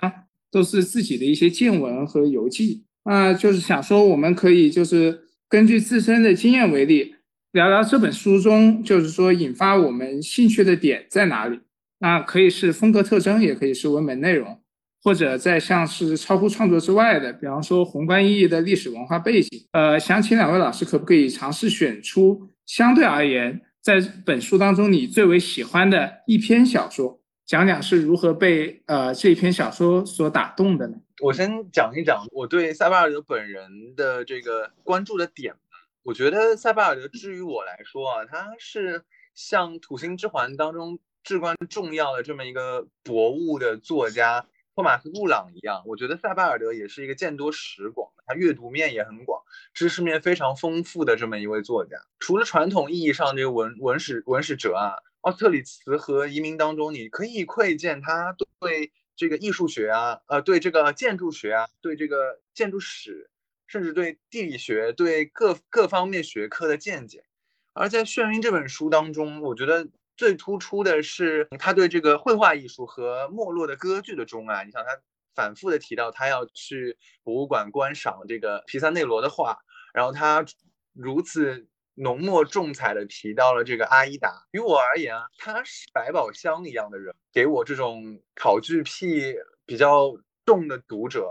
都是自己的一些见闻和游记啊，就是想说我们可以就是根据自身的经验为例，聊聊这本书中就是说引发我们兴趣的点在哪里。那可以是风格特征，也可以是文本内容，或者在像是超乎创作之外的，比方说宏观意义的历史文化背景。呃，想请两位老师可不可以尝试选出相对而言。在本书当中，你最为喜欢的一篇小说，讲讲是如何被呃这篇小说所打动的呢？我先讲一讲我对塞巴尔德本人的这个关注的点吧。我觉得塞巴尔德，至于我来说啊，他是像《土星之环》当中至关重要的这么一个博物的作家托马斯·布朗一样。我觉得塞巴尔德也是一个见多识广，他阅读面也很广，知识面非常丰富的这么一位作家。除了传统意义上这个文文史文史哲啊，奥特里茨和移民当中，你可以窥见他对这个艺术学啊，呃，对这个建筑学啊，对这个建筑史。甚至对地理学、对各各方面学科的见解，而在《眩晕》这本书当中，我觉得最突出的是他对这个绘画艺术和没落的歌剧的钟爱。你想，他反复的提到他要去博物馆观赏这个皮萨内罗的画，然后他如此浓墨重彩的提到了这个阿依达。于我而言啊，他是百宝箱一样的人，给我这种考据癖比较重的读者。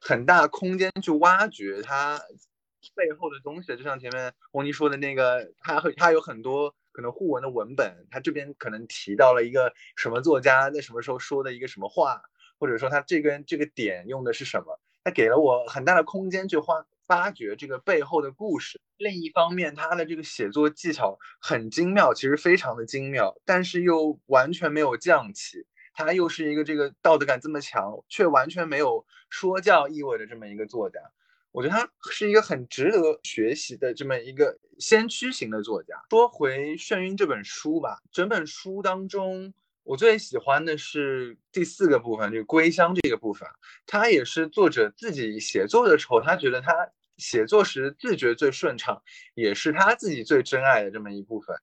很大空间去挖掘他背后的东西，就像前面红妮说的那个，他会它有很多可能互文的文本，它这边可能提到了一个什么作家在什么时候说的一个什么话，或者说他这个这个点用的是什么，他给了我很大的空间去挖发掘这个背后的故事。另一方面，他的这个写作技巧很精妙，其实非常的精妙，但是又完全没有匠气。他又是一个这个道德感这么强，却完全没有说教意味的这么一个作家，我觉得他是一个很值得学习的这么一个先驱型的作家。说回《眩晕》这本书吧，整本书当中，我最喜欢的是第四个部分，就是归乡这个部分。他也是作者自己写作的时候，他觉得他写作时自觉最顺畅，也是他自己最珍爱的这么一部分。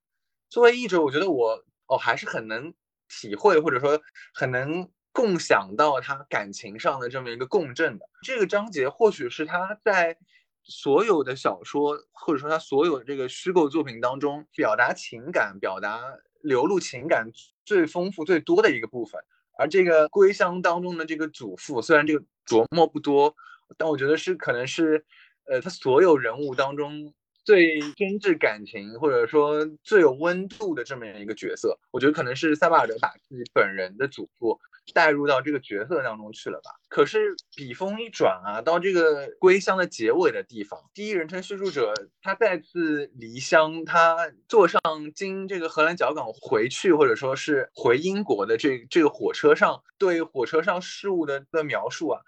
作为译者，我觉得我哦还是很能。体会或者说很能共享到他感情上的这么一个共振的这个章节，或许是他在所有的小说或者说他所有这个虚构作品当中，表达情感、表达流露情感最丰富最多的一个部分。而这个归乡当中的这个祖父，虽然这个琢磨不多，但我觉得是可能是呃他所有人物当中。最真挚感情，或者说最有温度的这么一个角色，我觉得可能是塞巴尔德把自己本人的祖父带入到这个角色当中去了吧。可是笔锋一转啊，到这个归乡的结尾的地方，第一人称叙述者他再次离乡，他坐上经这个荷兰角港回去，或者说是回英国的这这个火车上，对火车上事物的的描述啊。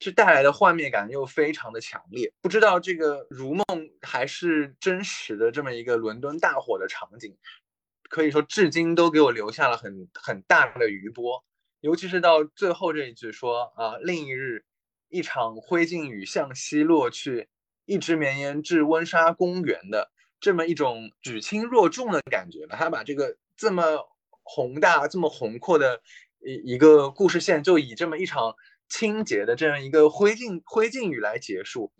这带来的幻灭感又非常的强烈，不知道这个如梦还是真实的这么一个伦敦大火的场景，可以说至今都给我留下了很很大的余波。尤其是到最后这一句说啊，另一日，一场灰烬雨向西落去，一直绵延至温莎公园的这么一种举轻若重的感觉吧。他把这个这么宏大、这么宏阔的一一个故事线，就以这么一场。清洁的这样一个灰烬灰烬雨来结束。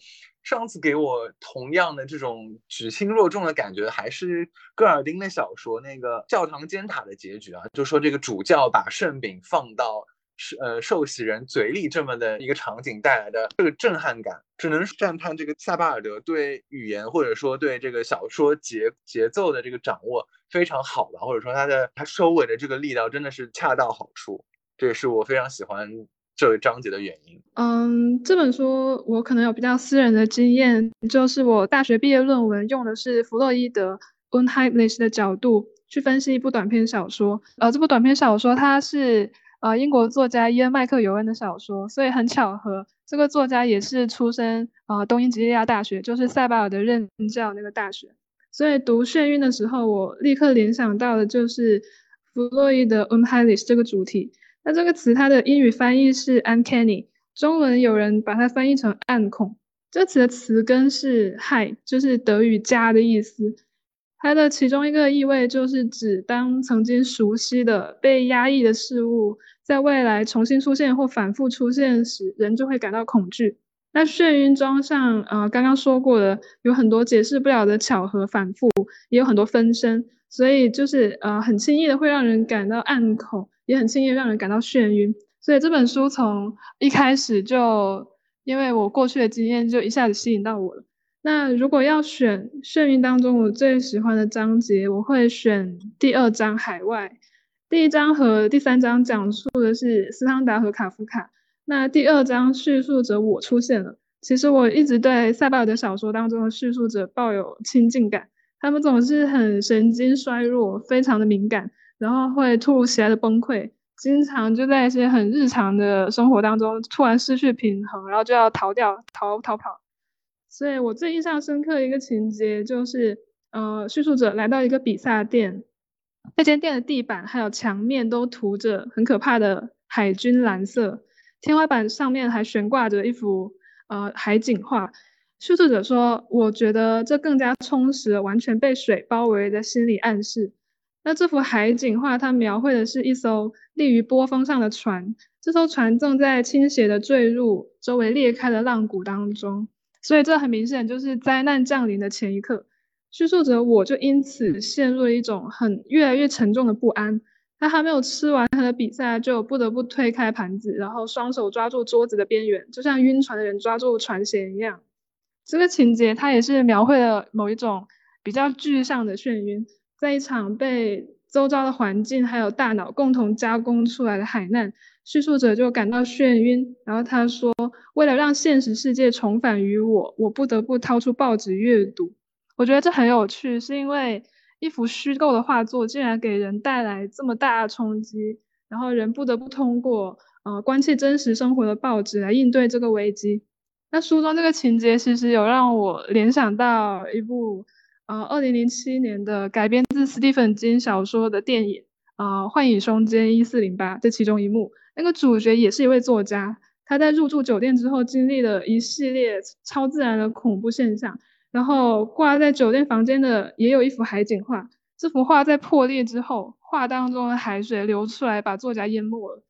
上次给我同样的这种举轻若重的感觉，还是戈尔丁的小说那个教堂尖塔的结局啊，就说这个主教把圣饼放到呃受洗人嘴里这么的一个场景带来的这个震撼感，只能赞叹这个塞巴尔德对语言或者说对这个小说节节奏的这个掌握非常好吧，或者说他的他收尾的这个力道真的是恰到好处，这也是我非常喜欢。这个章节的原因，嗯，这本书我可能有比较私人的经验，就是我大学毕业论文用的是弗洛伊德 unheimlich 的角度去分析一部短篇小说，呃，这部短篇小说它是呃英国作家伊恩麦克尤恩的小说，所以很巧合，这个作家也是出身啊东英吉利亚大学，就是塞巴尔的任教那个大学，所以读《眩晕》的时候，我立刻联想到的就是弗洛伊德 unheimlich 这个主题。那这个词它的英语翻译是 uncanny，中文有人把它翻译成暗恐。这词的词根是 hi，就是德语家的意思。它的其中一个意味就是指当曾经熟悉的被压抑的事物在未来重新出现或反复出现时，人就会感到恐惧。那眩晕中像呃刚刚说过的，有很多解释不了的巧合反复，也有很多分身，所以就是呃很轻易的会让人感到暗恐。也很轻易让人感到眩晕，所以这本书从一开始就因为我过去的经验就一下子吸引到我了。那如果要选眩晕当中我最喜欢的章节，我会选第二章海外，第一章和第三章讲述的是斯汤达和卡夫卡，那第二章叙述者我出现了。其实我一直对塞巴尔的小说当中的叙述者抱有亲近感，他们总是很神经衰弱，非常的敏感，然后会突如其来的崩溃，经常就在一些很日常的生活当中突然失去平衡，然后就要逃掉、逃逃跑。所以我最印象深刻的一个情节就是，呃，叙述者来到一个比萨店，那间店的地板还有墙面都涂着很可怕的海军蓝色，天花板上面还悬挂着一幅。呃，海景画，叙述者说：“我觉得这更加充实完全被水包围的心理暗示。”那这幅海景画，它描绘的是一艘立于波峰上的船，这艘船正在倾斜的坠入周围裂开的浪谷当中，所以这很明显就是灾难降临的前一刻。叙述者我就因此陷入了一种很越来越沉重的不安。他还没有吃完他的比赛，就不得不推开盘子，然后双手抓住桌子的边缘，就像晕船的人抓住船舷一样。这个情节，它也是描绘了某一种比较具象的眩晕，在一场被周遭的环境还有大脑共同加工出来的海难，叙述者就感到眩晕。然后他说：“为了让现实世界重返于我，我不得不掏出报纸阅读。”我觉得这很有趣，是因为。一幅虚构的画作竟然给人带来这么大的冲击，然后人不得不通过呃关切真实生活的报纸来应对这个危机。那书中这个情节其实有让我联想到一部呃二零零七年的改编自斯蒂芬金小说的电影啊《幻影凶间一四零八》这其中一幕，那个主角也是一位作家，他在入住酒店之后经历了一系列超自然的恐怖现象。然后挂在酒店房间的也有一幅海景画，这幅画在破裂之后，画当中的海水流出来，把作家淹没了。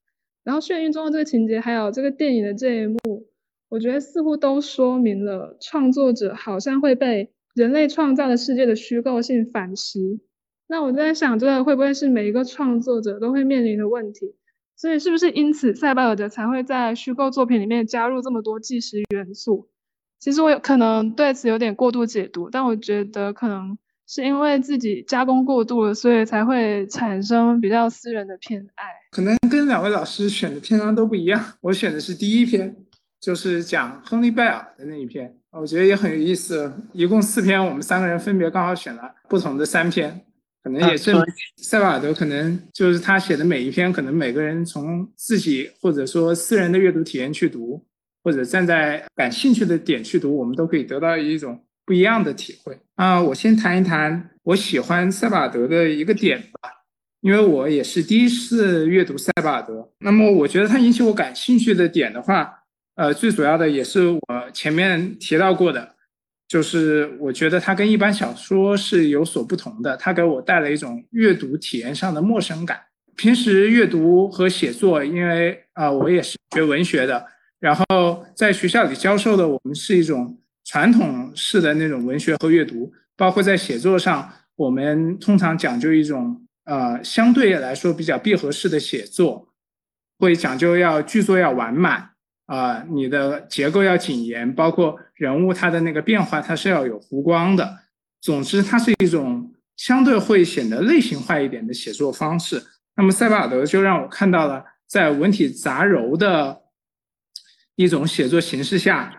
然后眩晕中的这个情节，还有这个电影的这一幕，我觉得似乎都说明了创作者好像会被人类创造的世界的虚构性反噬。那我在想，这个会不会是每一个创作者都会面临的问题？所以是不是因此塞巴尔德才会在虚构作品里面加入这么多纪实元素？其实我有可能对此有点过度解读，但我觉得可能是因为自己加工过度了，所以才会产生比较私人的偏爱。可能跟两位老师选的篇章都不一样，我选的是第一篇，就是讲亨利·贝尔的那一篇，我觉得也很有意思。一共四篇，我们三个人分别刚好选了不同的三篇，可能也是塞瓦尔德可能就是他写的每一篇，可能每个人从自己或者说私人的阅读体验去读。或者站在感兴趣的点去读，我们都可以得到一种不一样的体会啊！我先谈一谈我喜欢塞巴尔德的一个点吧，因为我也是第一次阅读塞巴尔德。那么，我觉得他引起我感兴趣的点的话，呃，最主要的也是我前面提到过的，就是我觉得它跟一般小说是有所不同的，它给我带来一种阅读体验上的陌生感。平时阅读和写作，因为啊，我也是学文学的。然后在学校里教授的，我们是一种传统式的那种文学和阅读，包括在写作上，我们通常讲究一种呃相对来说比较闭合式的写作，会讲究要句作要完满啊，你的结构要谨严，包括人物他的那个变化，它是要有弧光的。总之，它是一种相对会显得类型化一点的写作方式。那么塞巴尔德就让我看到了在文体杂糅的。一种写作形式下，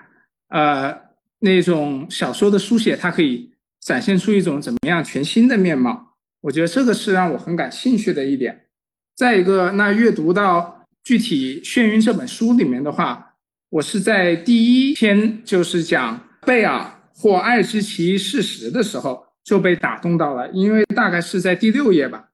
呃，那种小说的书写，它可以展现出一种怎么样全新的面貌？我觉得这个是让我很感兴趣的一点。再一个，那阅读到具体《眩晕》这本书里面的话，我是在第一篇就是讲贝尔或爱之奇事实的时候就被打动到了，因为大概是在第六页吧，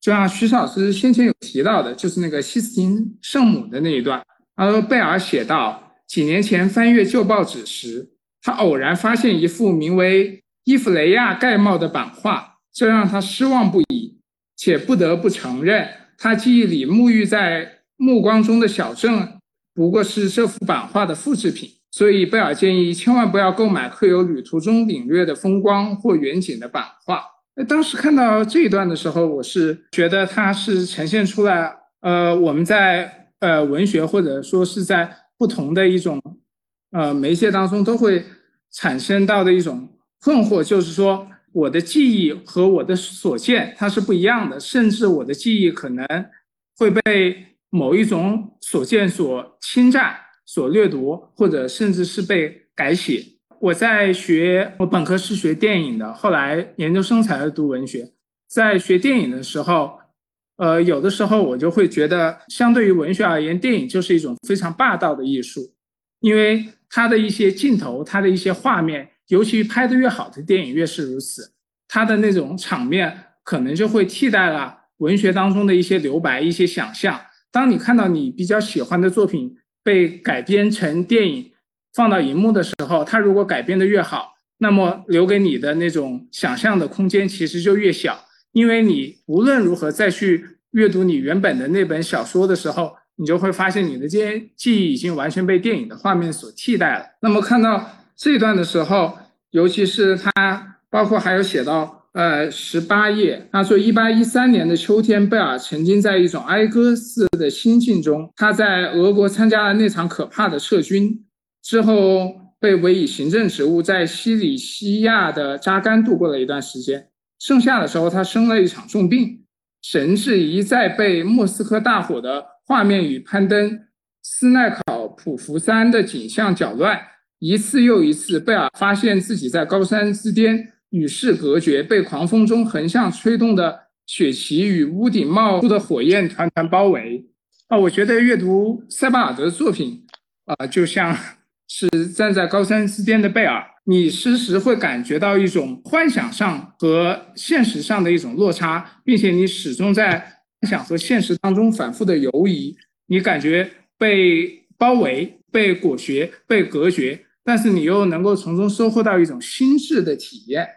就像徐老师先前有提到的，就是那个西斯廷圣母的那一段。而贝尔写道：几年前翻阅旧报纸时，他偶然发现一幅名为《伊芙雷亚盖帽》的版画，这让他失望不已。且不得不承认，他记忆里沐浴在目光中的小镇，不过是这幅版画的复制品。所以，贝尔建议千万不要购买刻有旅途中领略的风光或远景的版画。那当时看到这一段的时候，我是觉得它是呈现出来，呃，我们在。呃，文学或者说是在不同的一种呃媒介当中都会产生到的一种困惑，就是说我的记忆和我的所见它是不一样的，甚至我的记忆可能会被某一种所见所侵占、所掠夺，或者甚至是被改写。我在学，我本科是学电影的，后来研究生才来读文学。在学电影的时候，呃，有的时候我就会觉得，相对于文学而言，电影就是一种非常霸道的艺术，因为它的一些镜头，它的一些画面。尤其拍得越好的电影越是如此，它的那种场面可能就会替代了文学当中的一些留白、一些想象。当你看到你比较喜欢的作品被改编成电影放到荧幕的时候，它如果改编的越好，那么留给你的那种想象的空间其实就越小，因为你无论如何再去阅读你原本的那本小说的时候，你就会发现你的这些记忆已经完全被电影的画面所替代了。那么看到。这段的时候，尤其是他，包括还有写到，呃，十八页，他说，一八一三年的秋天，贝尔曾经在一种哀歌似的心境中，他在俄国参加了那场可怕的撤军之后，被委以行政职务，在西里西亚的扎干度过了一段时间。盛夏的时候，他生了一场重病，神志一再被莫斯科大火的画面与攀登斯奈考普福山的景象搅乱。一次又一次，贝尔发现自己在高山之巅与世隔绝，被狂风中横向吹动的雪旗与屋顶冒出的火焰团团包围。啊，我觉得阅读塞巴尔德的作品，啊，就像是站在高山之巅的贝尔，你时时会感觉到一种幻想上和现实上的一种落差，并且你始终在幻想和现实当中反复的游移，你感觉被包围、被裹挟、被隔绝。但是你又能够从中收获到一种心智的体验，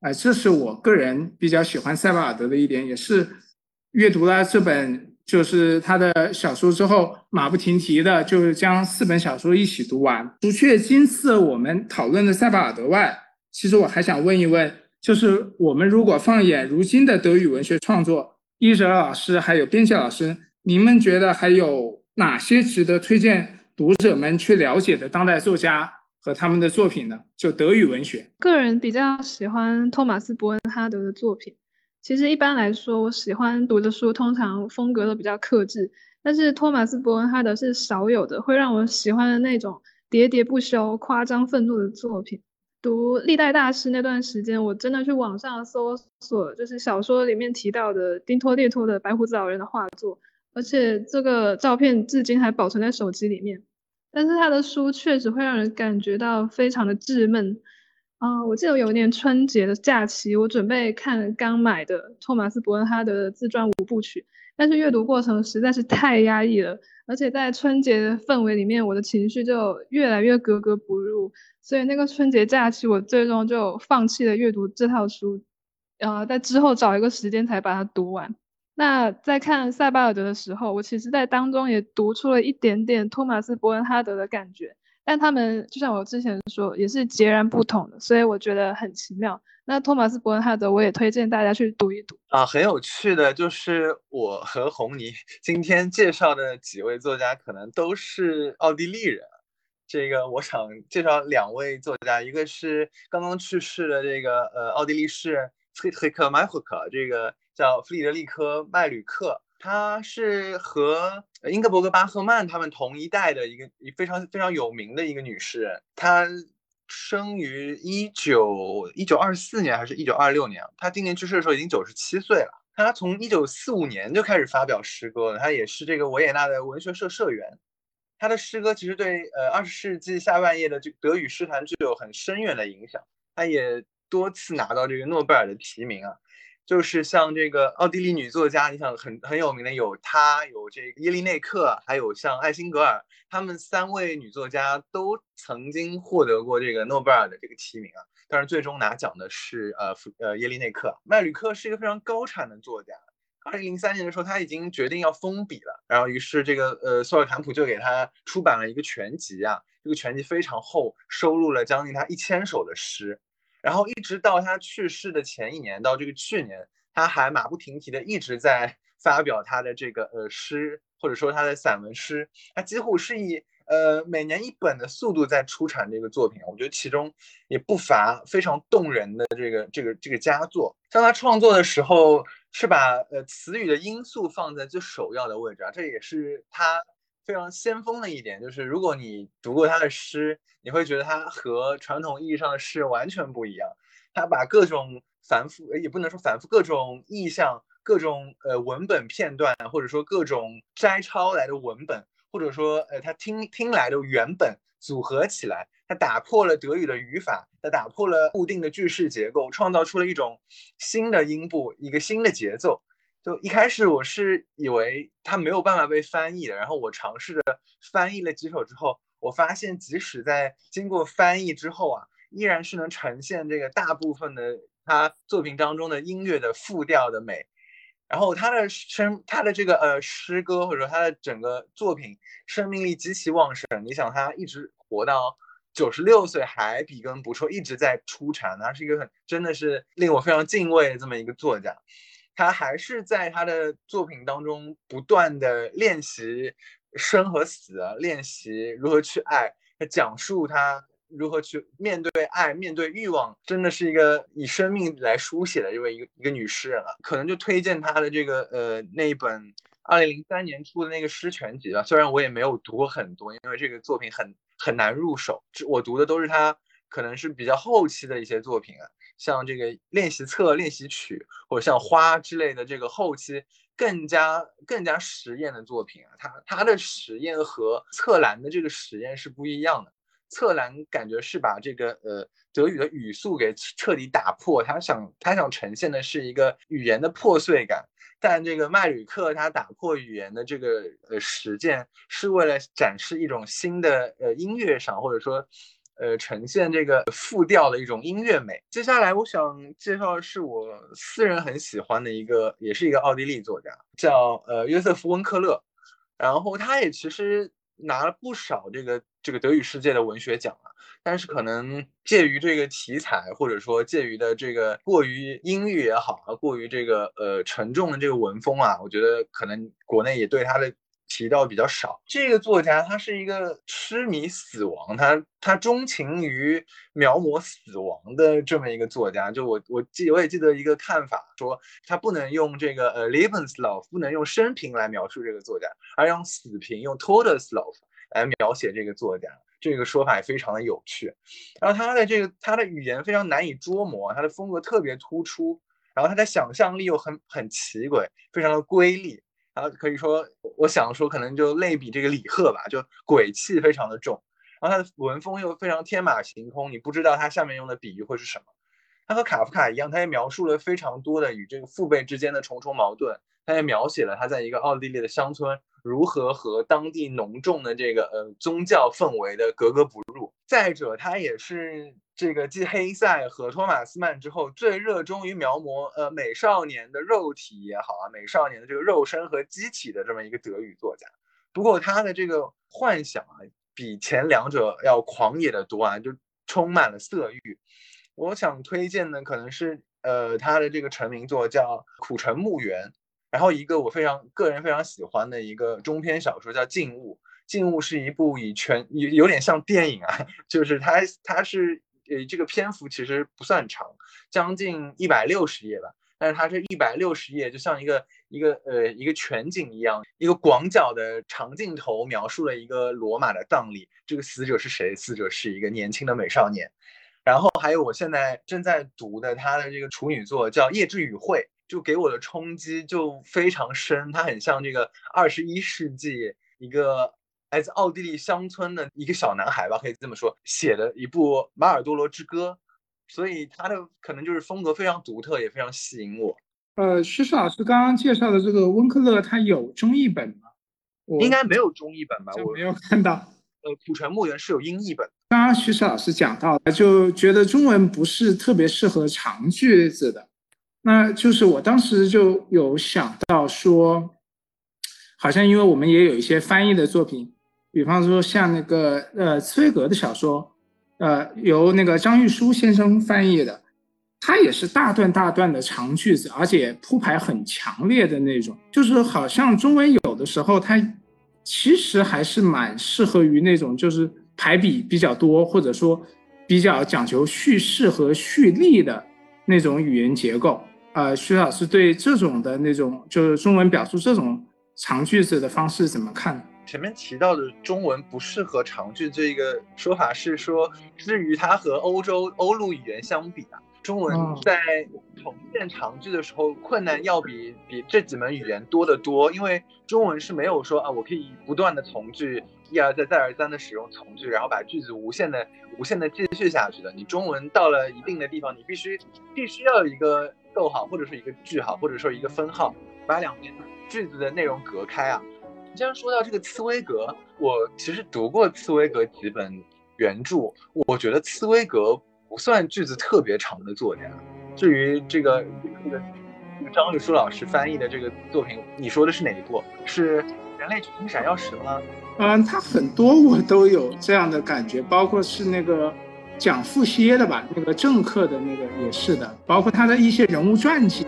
啊，这是我个人比较喜欢塞巴尔德的一点，也是阅读了这本就是他的小说之后，马不停蹄的就是将四本小说一起读完。除却今次我们讨论的塞巴尔德外，其实我还想问一问，就是我们如果放眼如今的德语文学创作，伊哲老师还有编辑老师，你们觉得还有哪些值得推荐读者们去了解的当代作家？和他们的作品呢，就德语文学。个人比较喜欢托马斯·伯恩哈德的作品。其实一般来说，我喜欢读的书通常风格都比较克制，但是托马斯·伯恩哈德是少有的会让我喜欢的那种喋喋不休、夸张愤怒的作品。读历代大师那段时间，我真的去网上搜索，就是小说里面提到的丁托列托的白胡子老人的画作，而且这个照片至今还保存在手机里面。但是他的书确实会让人感觉到非常的稚闷啊！我记得有一年春节的假期，我准备看刚买的托马斯·伯恩哈德的自传五部曲，但是阅读过程实在是太压抑了，而且在春节的氛围里面，我的情绪就越来越格格不入，所以那个春节假期，我最终就放弃了阅读这套书，呃，在之后找一个时间才把它读完。那在看塞巴尔德的时候，我其实，在当中也读出了一点点托马斯·伯恩哈德的感觉，但他们就像我之前说，也是截然不同的，所以我觉得很奇妙。那托马斯·伯恩哈德，我也推荐大家去读一读啊。很有趣的就是我和红泥 今天介绍的几位作家，可能都是奥地利人。这个我想介绍两位作家，一个是刚刚去世的这个呃奥地利诗人弗里克·麦霍克，这个。叫弗里德里科·麦吕克，他是和英格伯格·巴赫曼他们同一代的一个非常非常有名的一个女诗人。她生于一九一九二四年还是一九二六年？她今年去世的时候已经九十七岁了。她从一九四五年就开始发表诗歌了。她也是这个维也纳的文学社社员。她的诗歌其实对呃二十世纪下半叶的这德语诗坛具有很深远的影响。她也多次拿到这个诺贝尔的提名啊。就是像这个奥地利女作家，你想很很有名的有她，有这个耶利内克，还有像艾辛格尔，她们三位女作家都曾经获得过这个诺贝尔的这个提名啊。但是最终拿奖的是呃呃耶利内克。麦吕克是一个非常高产的作家。二零零三年的时候，他已经决定要封笔了，然后于是这个呃索尔坎普就给他出版了一个全集啊，这个全集非常厚，收录了将近他一千首的诗。然后一直到他去世的前一年，到这个去年，他还马不停蹄的一直在 发表他的这个呃诗，或者说他的散文诗。他几乎是以呃每年一本的速度在出产这个作品，我觉得其中也不乏非常动人的这个这个这个佳作。像他创作的时候，是把呃词语的因素放在最首要的位置啊，这也是他非常先锋的一点。就是如果你读过他的诗，你会觉得他和传统意义上的诗完全不一样。他把各种繁复，也不能说繁复，各种意象、各种呃文本片段，或者说各种摘抄来的文本，或者说呃他听听来的原本组合起来，他打破了德语的语法，他打破了固定的句式结构，创造出了一种新的音部，一个新的节奏。就一开始我是以为他没有办法被翻译的，然后我尝试着翻译了几首之后，我发现即使在经过翻译之后啊。依然是能呈现这个大部分的他作品当中的音乐的复调的美，然后他的生他的这个呃诗歌或者说他的整个作品生命力极其旺盛。你想他一直活到九十六岁还笔耕不辍，一直在出产，他是一个很真的是令我非常敬畏的这么一个作家。他还是在他的作品当中不断的练习生和死，练习如何去爱，他讲述他。如何去面对爱、面对欲望，真的是一个以生命来书写的这位一个一个女诗人了。可能就推荐她的这个呃那一本二零零三年出的那个诗全集吧。虽然我也没有读过很多，因为这个作品很很难入手。我读的都是她可能是比较后期的一些作品啊，像这个练习册、练习曲，或者像花之类的这个后期更加更加实验的作品啊。他他的实验和侧栏的这个实验是不一样的。侧栏感觉是把这个呃德语的语速给彻底打破，他想他想呈现的是一个语言的破碎感，但这个麦吕克他打破语言的这个呃实践是为了展示一种新的呃音乐上或者说呃呈现这个复调的一种音乐美。接下来我想介绍的是我私人很喜欢的一个，也是一个奥地利作家，叫呃约瑟夫温克勒，然后他也其实。拿了不少这个这个德语世界的文学奖啊，但是可能介于这个题材，或者说介于的这个过于阴郁也好啊，过于这个呃沉重的这个文风啊，我觉得可能国内也对他的。提到比较少，这个作家他是一个痴迷死亡，他他钟情于描摹死亡的这么一个作家。就我我记我也记得一个看法，说他不能用这个呃 Lebenslauf 不能用生平来描述这个作家，而用死平用 Todeslauf 来描写这个作家。这个说法也非常的有趣。然后他的这个他的语言非常难以捉摸，他的风格特别突出，然后他的想象力又很很奇诡，非常的瑰丽。然后可以说，我想说，可能就类比这个李贺吧，就鬼气非常的重。然后他的文风又非常天马行空，你不知道他下面用的比喻会是什么。他和卡夫卡一样，他也描述了非常多的与这个父辈之间的重重矛盾。他也描写了他在一个奥地利的乡村如何和当地浓重的这个呃宗教氛围的格格不入。再者，他也是。这个继黑塞和托马斯曼之后，最热衷于描摹呃美少年的肉体也好啊，美少年的这个肉身和机体的这么一个德语作家。不过他的这个幻想啊，比前两者要狂野的多啊，就充满了色欲。我想推荐的可能是呃他的这个成名作叫《苦城墓园》，然后一个我非常个人非常喜欢的一个中篇小说叫《静物》。《静物》是一部以全有有点像电影啊，就是它它是。呃，这个篇幅其实不算长，将近一百六十页吧。但是它这一百六十页就像一个一个呃一个全景一样，一个广角的长镜头描述了一个罗马的葬礼。这个死者是谁？死者是一个年轻的美少年。然后还有我现在正在读的他的这个处女作叫《夜之语会》，就给我的冲击就非常深。它很像这个二十一世纪一个。来自奥地利乡村的一个小男孩吧，可以这么说，写的一部《马尔多罗之歌》，所以他的可能就是风格非常独特，也非常吸引我。呃，徐老师刚刚介绍的这个温克勒，他有中译本吗？应该没有中译本吧？我没有看到。呃，《古城墓园》是有英译本。刚刚徐老师讲到，就觉得中文不是特别适合长句子的，那就是我当时就有想到说，好像因为我们也有一些翻译的作品。比方说像那个呃茨威格的小说，呃由那个张玉书先生翻译的，他也是大段大段的长句子，而且铺排很强烈的那种，就是好像中文有的时候它其实还是蛮适合于那种就是排比比较多，或者说比较讲究叙事和叙例的那种语言结构。呃，徐老师对这种的那种就是中文表述这种长句子的方式怎么看？前面提到的中文不适合长句这个说法是说，至于它和欧洲欧陆语言相比啊，中文在重建长句的时候困难要比比这几门语言多得多，因为中文是没有说啊，我可以不断的从句一而再再而三的使用从句，然后把句子无限的无限的继续下去的。你中文到了一定的地方，你必须必须要有一个逗号，或者说一个句号，或者说一个分号，把两边句子的内容隔开啊。既然说到这个茨威格，我其实读过茨威格几本原著，我觉得茨威格不算句子特别长的作家。至于这个这个这个张玉书老师翻译的这个作品，你说的是哪一部？是《人类群星闪耀时》吗？嗯，他很多我都有这样的感觉，包括是那个讲富歇的吧，那个政客的那个也是的，包括他的一些人物传记，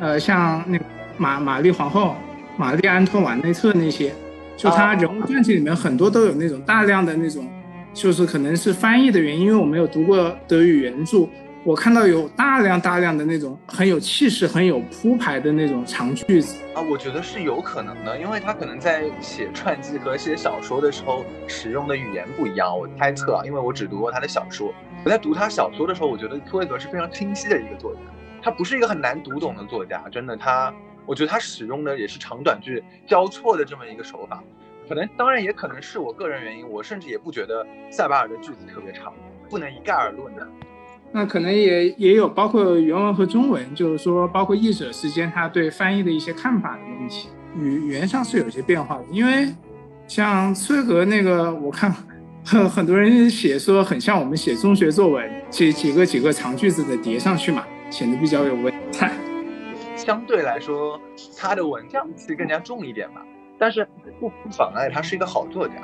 呃，像那个玛玛丽皇后。玛丽安托瓦内特那些，就他人物传记里面很多都有那种大量的那种，就是可能是翻译的原因，因为我没有读过德语原著，我看到有大量大量的那种很有气势、很有铺排的那种长句子啊，我觉得是有可能的，因为他可能在写传记和写小说的时候使用的语言不一样，我猜测啊，因为我只读过他的小说，我在读他小说的时候，我觉得托维格是非常清晰的一个作家，他不是一个很难读懂的作家，真的他。我觉得他使用的也是长短句交错的这么一个手法，可能当然也可能是我个人原因，我甚至也不觉得塞巴尔的句子特别长，不能一概而论的。那可能也也有包括原文和中文，就是说包括译者之间他对翻译的一些看法的问题，语语言上是有些变化的。因为像崔格那个，我看很很多人写说很像我们写中学作文，几几个几个长句子的叠上去嘛，显得比较有文。相对来说，他的文匠气更加重一点吧，但是不妨碍他是一个好作家。